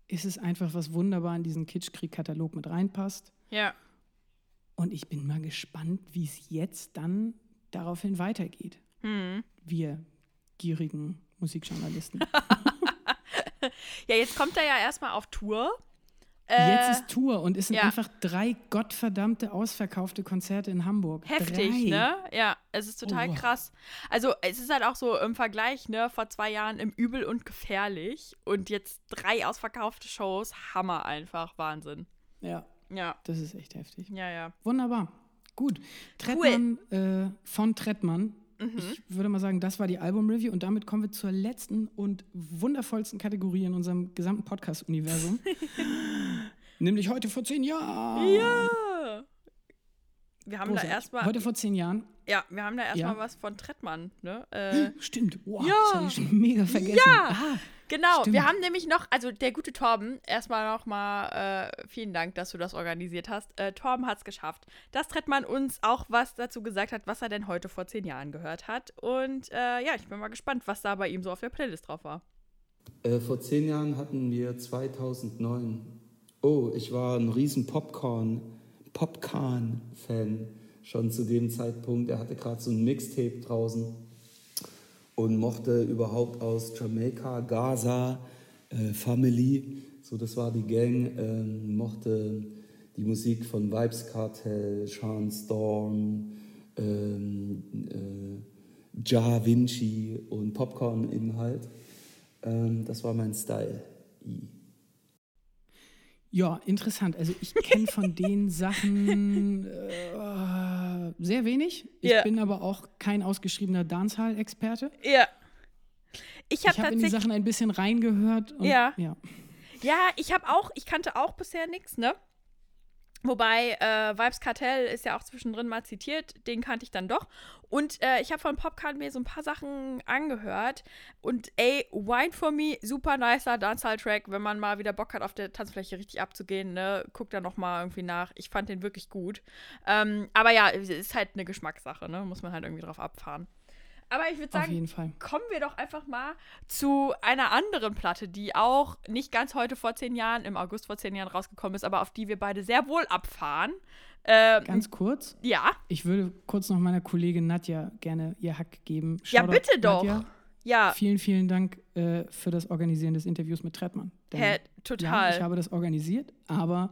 ist es einfach, was wunderbar in diesen Kitschkrieg-Katalog mit reinpasst. Ja. Und ich bin mal gespannt, wie es jetzt dann daraufhin weitergeht. Hm. Wir gierigen Musikjournalisten. Ja, jetzt kommt er ja erstmal auf Tour. Jetzt Äh, ist Tour und es sind ja. einfach drei gottverdammte ausverkaufte Konzerte in Hamburg. Heftig, drei. ne? Ja, es ist total Oh. krass. Also, es ist halt auch so im Vergleich, ne, vor zwei Jahren im Übel und gefährlich und jetzt drei ausverkaufte Shows. Hammer einfach, Wahnsinn. Ja, Ja, das ist echt heftig. ja, ja. Wunderbar. Gut. Trettmann äh, von Trettmann. Mhm. Ich würde mal sagen, das war die Album-Review und damit kommen wir zur letzten und wundervollsten Kategorie in unserem gesamten Podcast-Universum. Nämlich heute vor zehn Jahren. Ja. Wir haben Großartig. da erstmal. Heute vor zehn Jahren. Ja, wir haben da erstmal Ja. was von Trettmann, ne? Äh, Stimmt. Wow, Ja. das hatte ich schon mega vergessen. Ja. Ah, Genau, Stimmt. wir haben nämlich noch, also der gute Torben, erstmal nochmal äh, vielen Dank, dass du das organisiert hast. Äh, Torben hat es geschafft, dass Trettmann uns auch was dazu gesagt hat, was er denn heute vor zehn Jahren gehört hat. Und äh, ja, ich bin mal gespannt, was da bei ihm so auf der Playlist drauf war. Äh, vor zehn Jahren hatten wir 2009. Oh, ich war ein riesen Popcorn, Popcorn-Fan schon zu dem Zeitpunkt. Er hatte gerade so ein Mixtape draußen und mochte überhaupt aus Jamaika, Gaza, äh, Family, so das war die Gang, ähm, mochte die Musik von Vibes Cartel, Sean Storm, ähm, äh, Ja Vinci und Popcorn-Inhalt. Ähm, das war mein Style. Ja, interessant. Also ich kenne von den Sachen äh, sehr wenig. Ich Ja. bin aber auch kein ausgeschriebener Dancehall-Experte. Ja. Ich habe Ich habe in die. Sachen ein bisschen reingehört. Und, Ja. ja. Ja, ich habe auch, ich kannte auch bisher nichts, ne? Wobei äh, Vibes Kartell ist ja auch zwischendrin mal zitiert, den kannte ich dann doch. Und äh, ich habe von Popcorn mir so ein paar Sachen angehört. Und ey, Wine for Me, super nicer Dancehall-Track, wenn man mal wieder Bock hat, auf der Tanzfläche richtig abzugehen, ne? Guckt da noch mal irgendwie nach. Ich fand den wirklich gut. Ähm, aber ja, es ist halt eine Geschmackssache, ne? Muss man halt irgendwie drauf abfahren. Aber ich würde sagen, kommen wir doch einfach mal zu einer anderen Platte, die auch nicht ganz heute vor zehn Jahren, im August vor zehn Jahren rausgekommen ist, aber auf die wir beide sehr wohl abfahren. Ähm, Ganz kurz. ja, Ich würde kurz noch meiner Kollegin Nadja gerne ihr Hack geben. ja, Shoutout, bitte doch. Nadja. Ja, Vielen, vielen Dank äh, für das Organisieren des Interviews mit Trettmann. Denn, hä, Ja, total. ich habe das organisiert, aber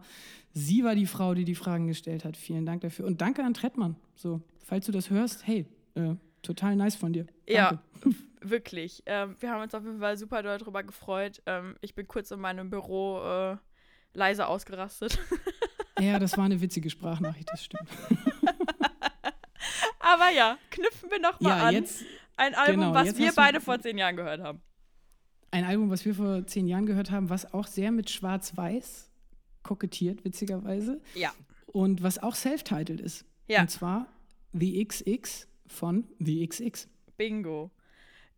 sie war die Frau, die die Fragen gestellt hat. Vielen Dank dafür. Und danke an Trettmann. So, falls du das hörst, hey, äh, total nice von dir. Ja, Danke. wirklich. Ähm, wir haben uns auf jeden Fall super doll drüber gefreut. Ähm, ich bin kurz in meinem Büro äh, leise ausgerastet. Ja, das war eine witzige Sprachnachricht, das stimmt. aber ja, knüpfen wir noch mal Ja, an. jetzt Ein Album, genau, was wir beide vor zehn Jahren gehört haben. ein Album, was wir vor zehn Jahren gehört haben, was auch sehr mit Schwarz-Weiß kokettiert, witzigerweise. Ja. Und was auch self-titled ist. Ja. Und zwar The XX von The XX. Bingo.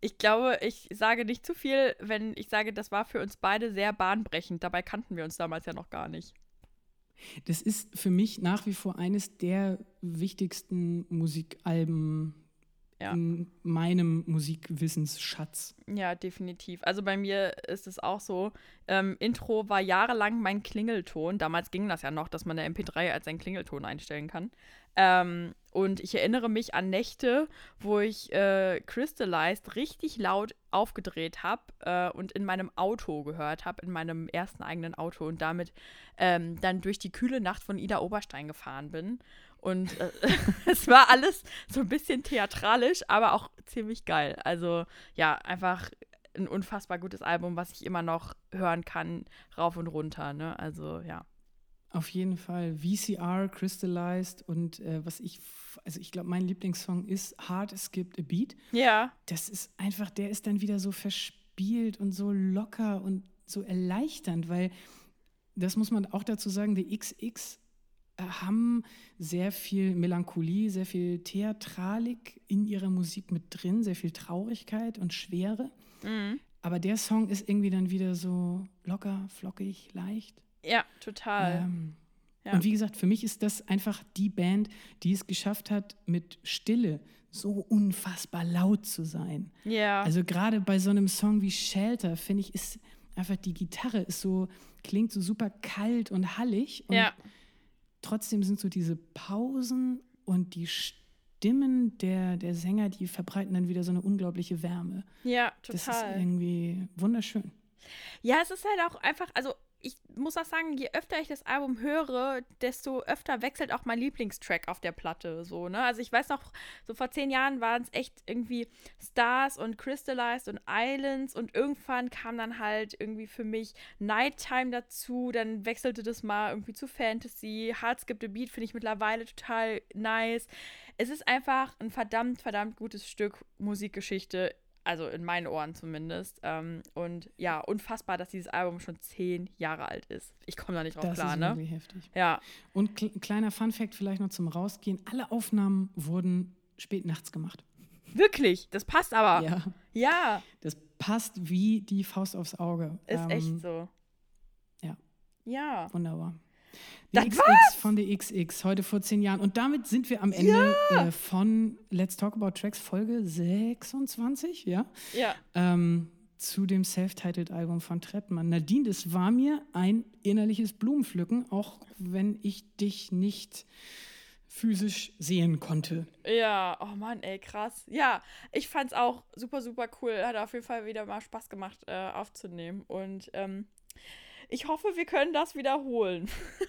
Ich glaube, ich sage nicht zu viel, wenn ich sage, das war für uns beide sehr bahnbrechend. Dabei kannten wir uns damals ja noch gar nicht. Das ist für mich nach wie vor eines der wichtigsten Musikalben Ja. in meinem Musikwissensschatz. Ja, definitiv. Also bei mir ist es auch so. Ähm, Intro war jahrelang mein Klingelton. Damals ging das ja noch, dass man eine MP3 als einen Klingelton einstellen kann. Ähm, und ich erinnere mich an Nächte, wo ich äh, Crystallized richtig laut aufgedreht habe äh, und in meinem Auto gehört habe, in meinem ersten eigenen Auto und damit ähm, dann durch die kühle Nacht von Ida Oberstein gefahren bin. Und äh, es war alles so ein bisschen theatralisch, aber auch ziemlich geil. Also ja, einfach ein unfassbar gutes Album, was ich immer noch hören kann, rauf und runter. Ne? Also ja. Auf jeden Fall. VCR, Crystallized und äh, was ich, also ich glaube, mein Lieblingssong ist Hard Skipped a Beat. Ja, Das ist einfach, der ist dann wieder so verspielt und so locker und so erleichternd, weil das muss man auch dazu sagen, die XX äh, haben sehr viel Melancholie, sehr viel Theatralik in ihrer Musik mit drin, sehr viel Traurigkeit und Schwere. mhm. Aber der Song ist irgendwie dann wieder so locker, flockig, leicht. Ja, total. Ähm, Ja. Und wie gesagt, für mich ist das einfach die Band, die es geschafft hat, mit Stille so unfassbar laut zu sein. ja, Also gerade bei so einem Song wie Shelter, finde ich, ist einfach die Gitarre ist so, klingt so super kalt und hallig. Und ja, trotzdem sind so diese Pausen und die Stimmen der, der Sänger, die verbreiten dann wieder so eine unglaubliche Wärme. ja, Das ist total. irgendwie wunderschön. Ja, es ist halt auch einfach, also ich muss auch sagen, je öfter ich das Album höre, desto öfter wechselt auch mein Lieblingstrack auf der Platte. So, ne? Also ich weiß noch, so vor zehn Jahren waren es echt irgendwie Stars und Crystallized und Islands und irgendwann kam dann halt irgendwie für mich Nighttime dazu, dann wechselte das mal irgendwie zu Fantasy. Heart Skip the Beat finde ich mittlerweile total nice. Es ist einfach ein verdammt, verdammt gutes Stück Musikgeschichte Also in meinen Ohren zumindest. Ähm, und ja, unfassbar, dass dieses Album schon zehn Jahre alt ist. Ich komme da nicht drauf Das klar, ist ne? irgendwie heftig. Ja. Und kl kleiner Fun-Fact vielleicht noch zum Rausgehen: Alle Aufnahmen wurden spät nachts gemacht. Wirklich, das passt aber. Ja, Ja, das passt wie die Faust aufs Auge. ist Ähm, echt so. ja. Ja. Wunderbar. Die Das XX von der XX, heute vor zehn Jahren. Und damit sind wir am Ende äh, von Let's Talk About Tracks Folge 26, ja? Ja. Ähm, zu dem Self-Titled-Album von Trettmann. Nadine, das war mir ein innerliches Blumenpflücken, auch wenn ich dich nicht physisch sehen konnte. Ja, oh Mann, ey, krass. Ja, ich fand's auch super, super cool. Hat auf jeden Fall wieder mal Spaß gemacht, äh, aufzunehmen. Und ähm, ich hoffe, wir können das wiederholen.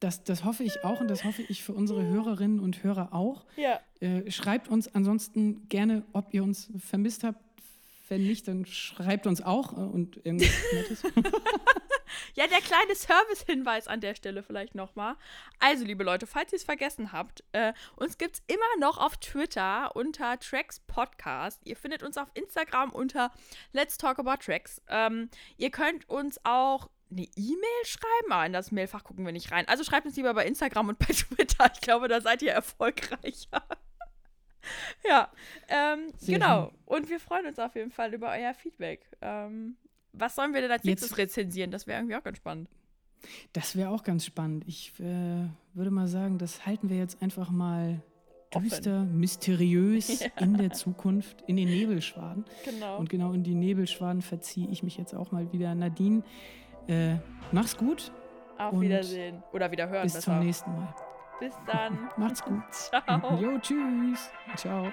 Das, das hoffe ich auch und das hoffe ich für unsere Hörerinnen und Hörer auch. Ja. Äh, schreibt uns ansonsten gerne, ob ihr uns vermisst habt. Wenn nicht, dann schreibt uns auch äh, und irgendwas Nettes. Ja, der kleine Service-Hinweis an der Stelle vielleicht nochmal. Also, liebe Leute, falls ihr es vergessen habt, äh, uns gibt es immer noch auf Twitter unter Tracks Podcast. Ihr findet uns auf Instagram unter Let's Talk About Tracks. Ähm, ihr könnt uns auch eine E-Mail schreiben, aber in das Mailfach gucken wir nicht rein. Also schreibt uns lieber bei Instagram und bei Twitter. Ich glaube, da seid ihr erfolgreicher. ja, ähm, genau. schön. Und wir freuen uns auf jeden Fall über euer Feedback. Ähm, was sollen wir denn als Jetzt- nächstes rezensieren? Das wäre irgendwie auch ganz spannend. Das wäre auch ganz spannend. Ich äh, würde mal sagen, das halten wir jetzt einfach mal düster, mysteriös in der Zukunft, in den Nebelschwaden. Genau. Und genau in die Nebelschwaden verziehe ich mich jetzt auch mal wieder. Nadine, äh, mach's gut. Auf Wiedersehen. Oder Wiederhören Bis besser. zum nächsten Mal. Bis dann. Macht's gut. Ciao. Jo, tschüss. Ciao.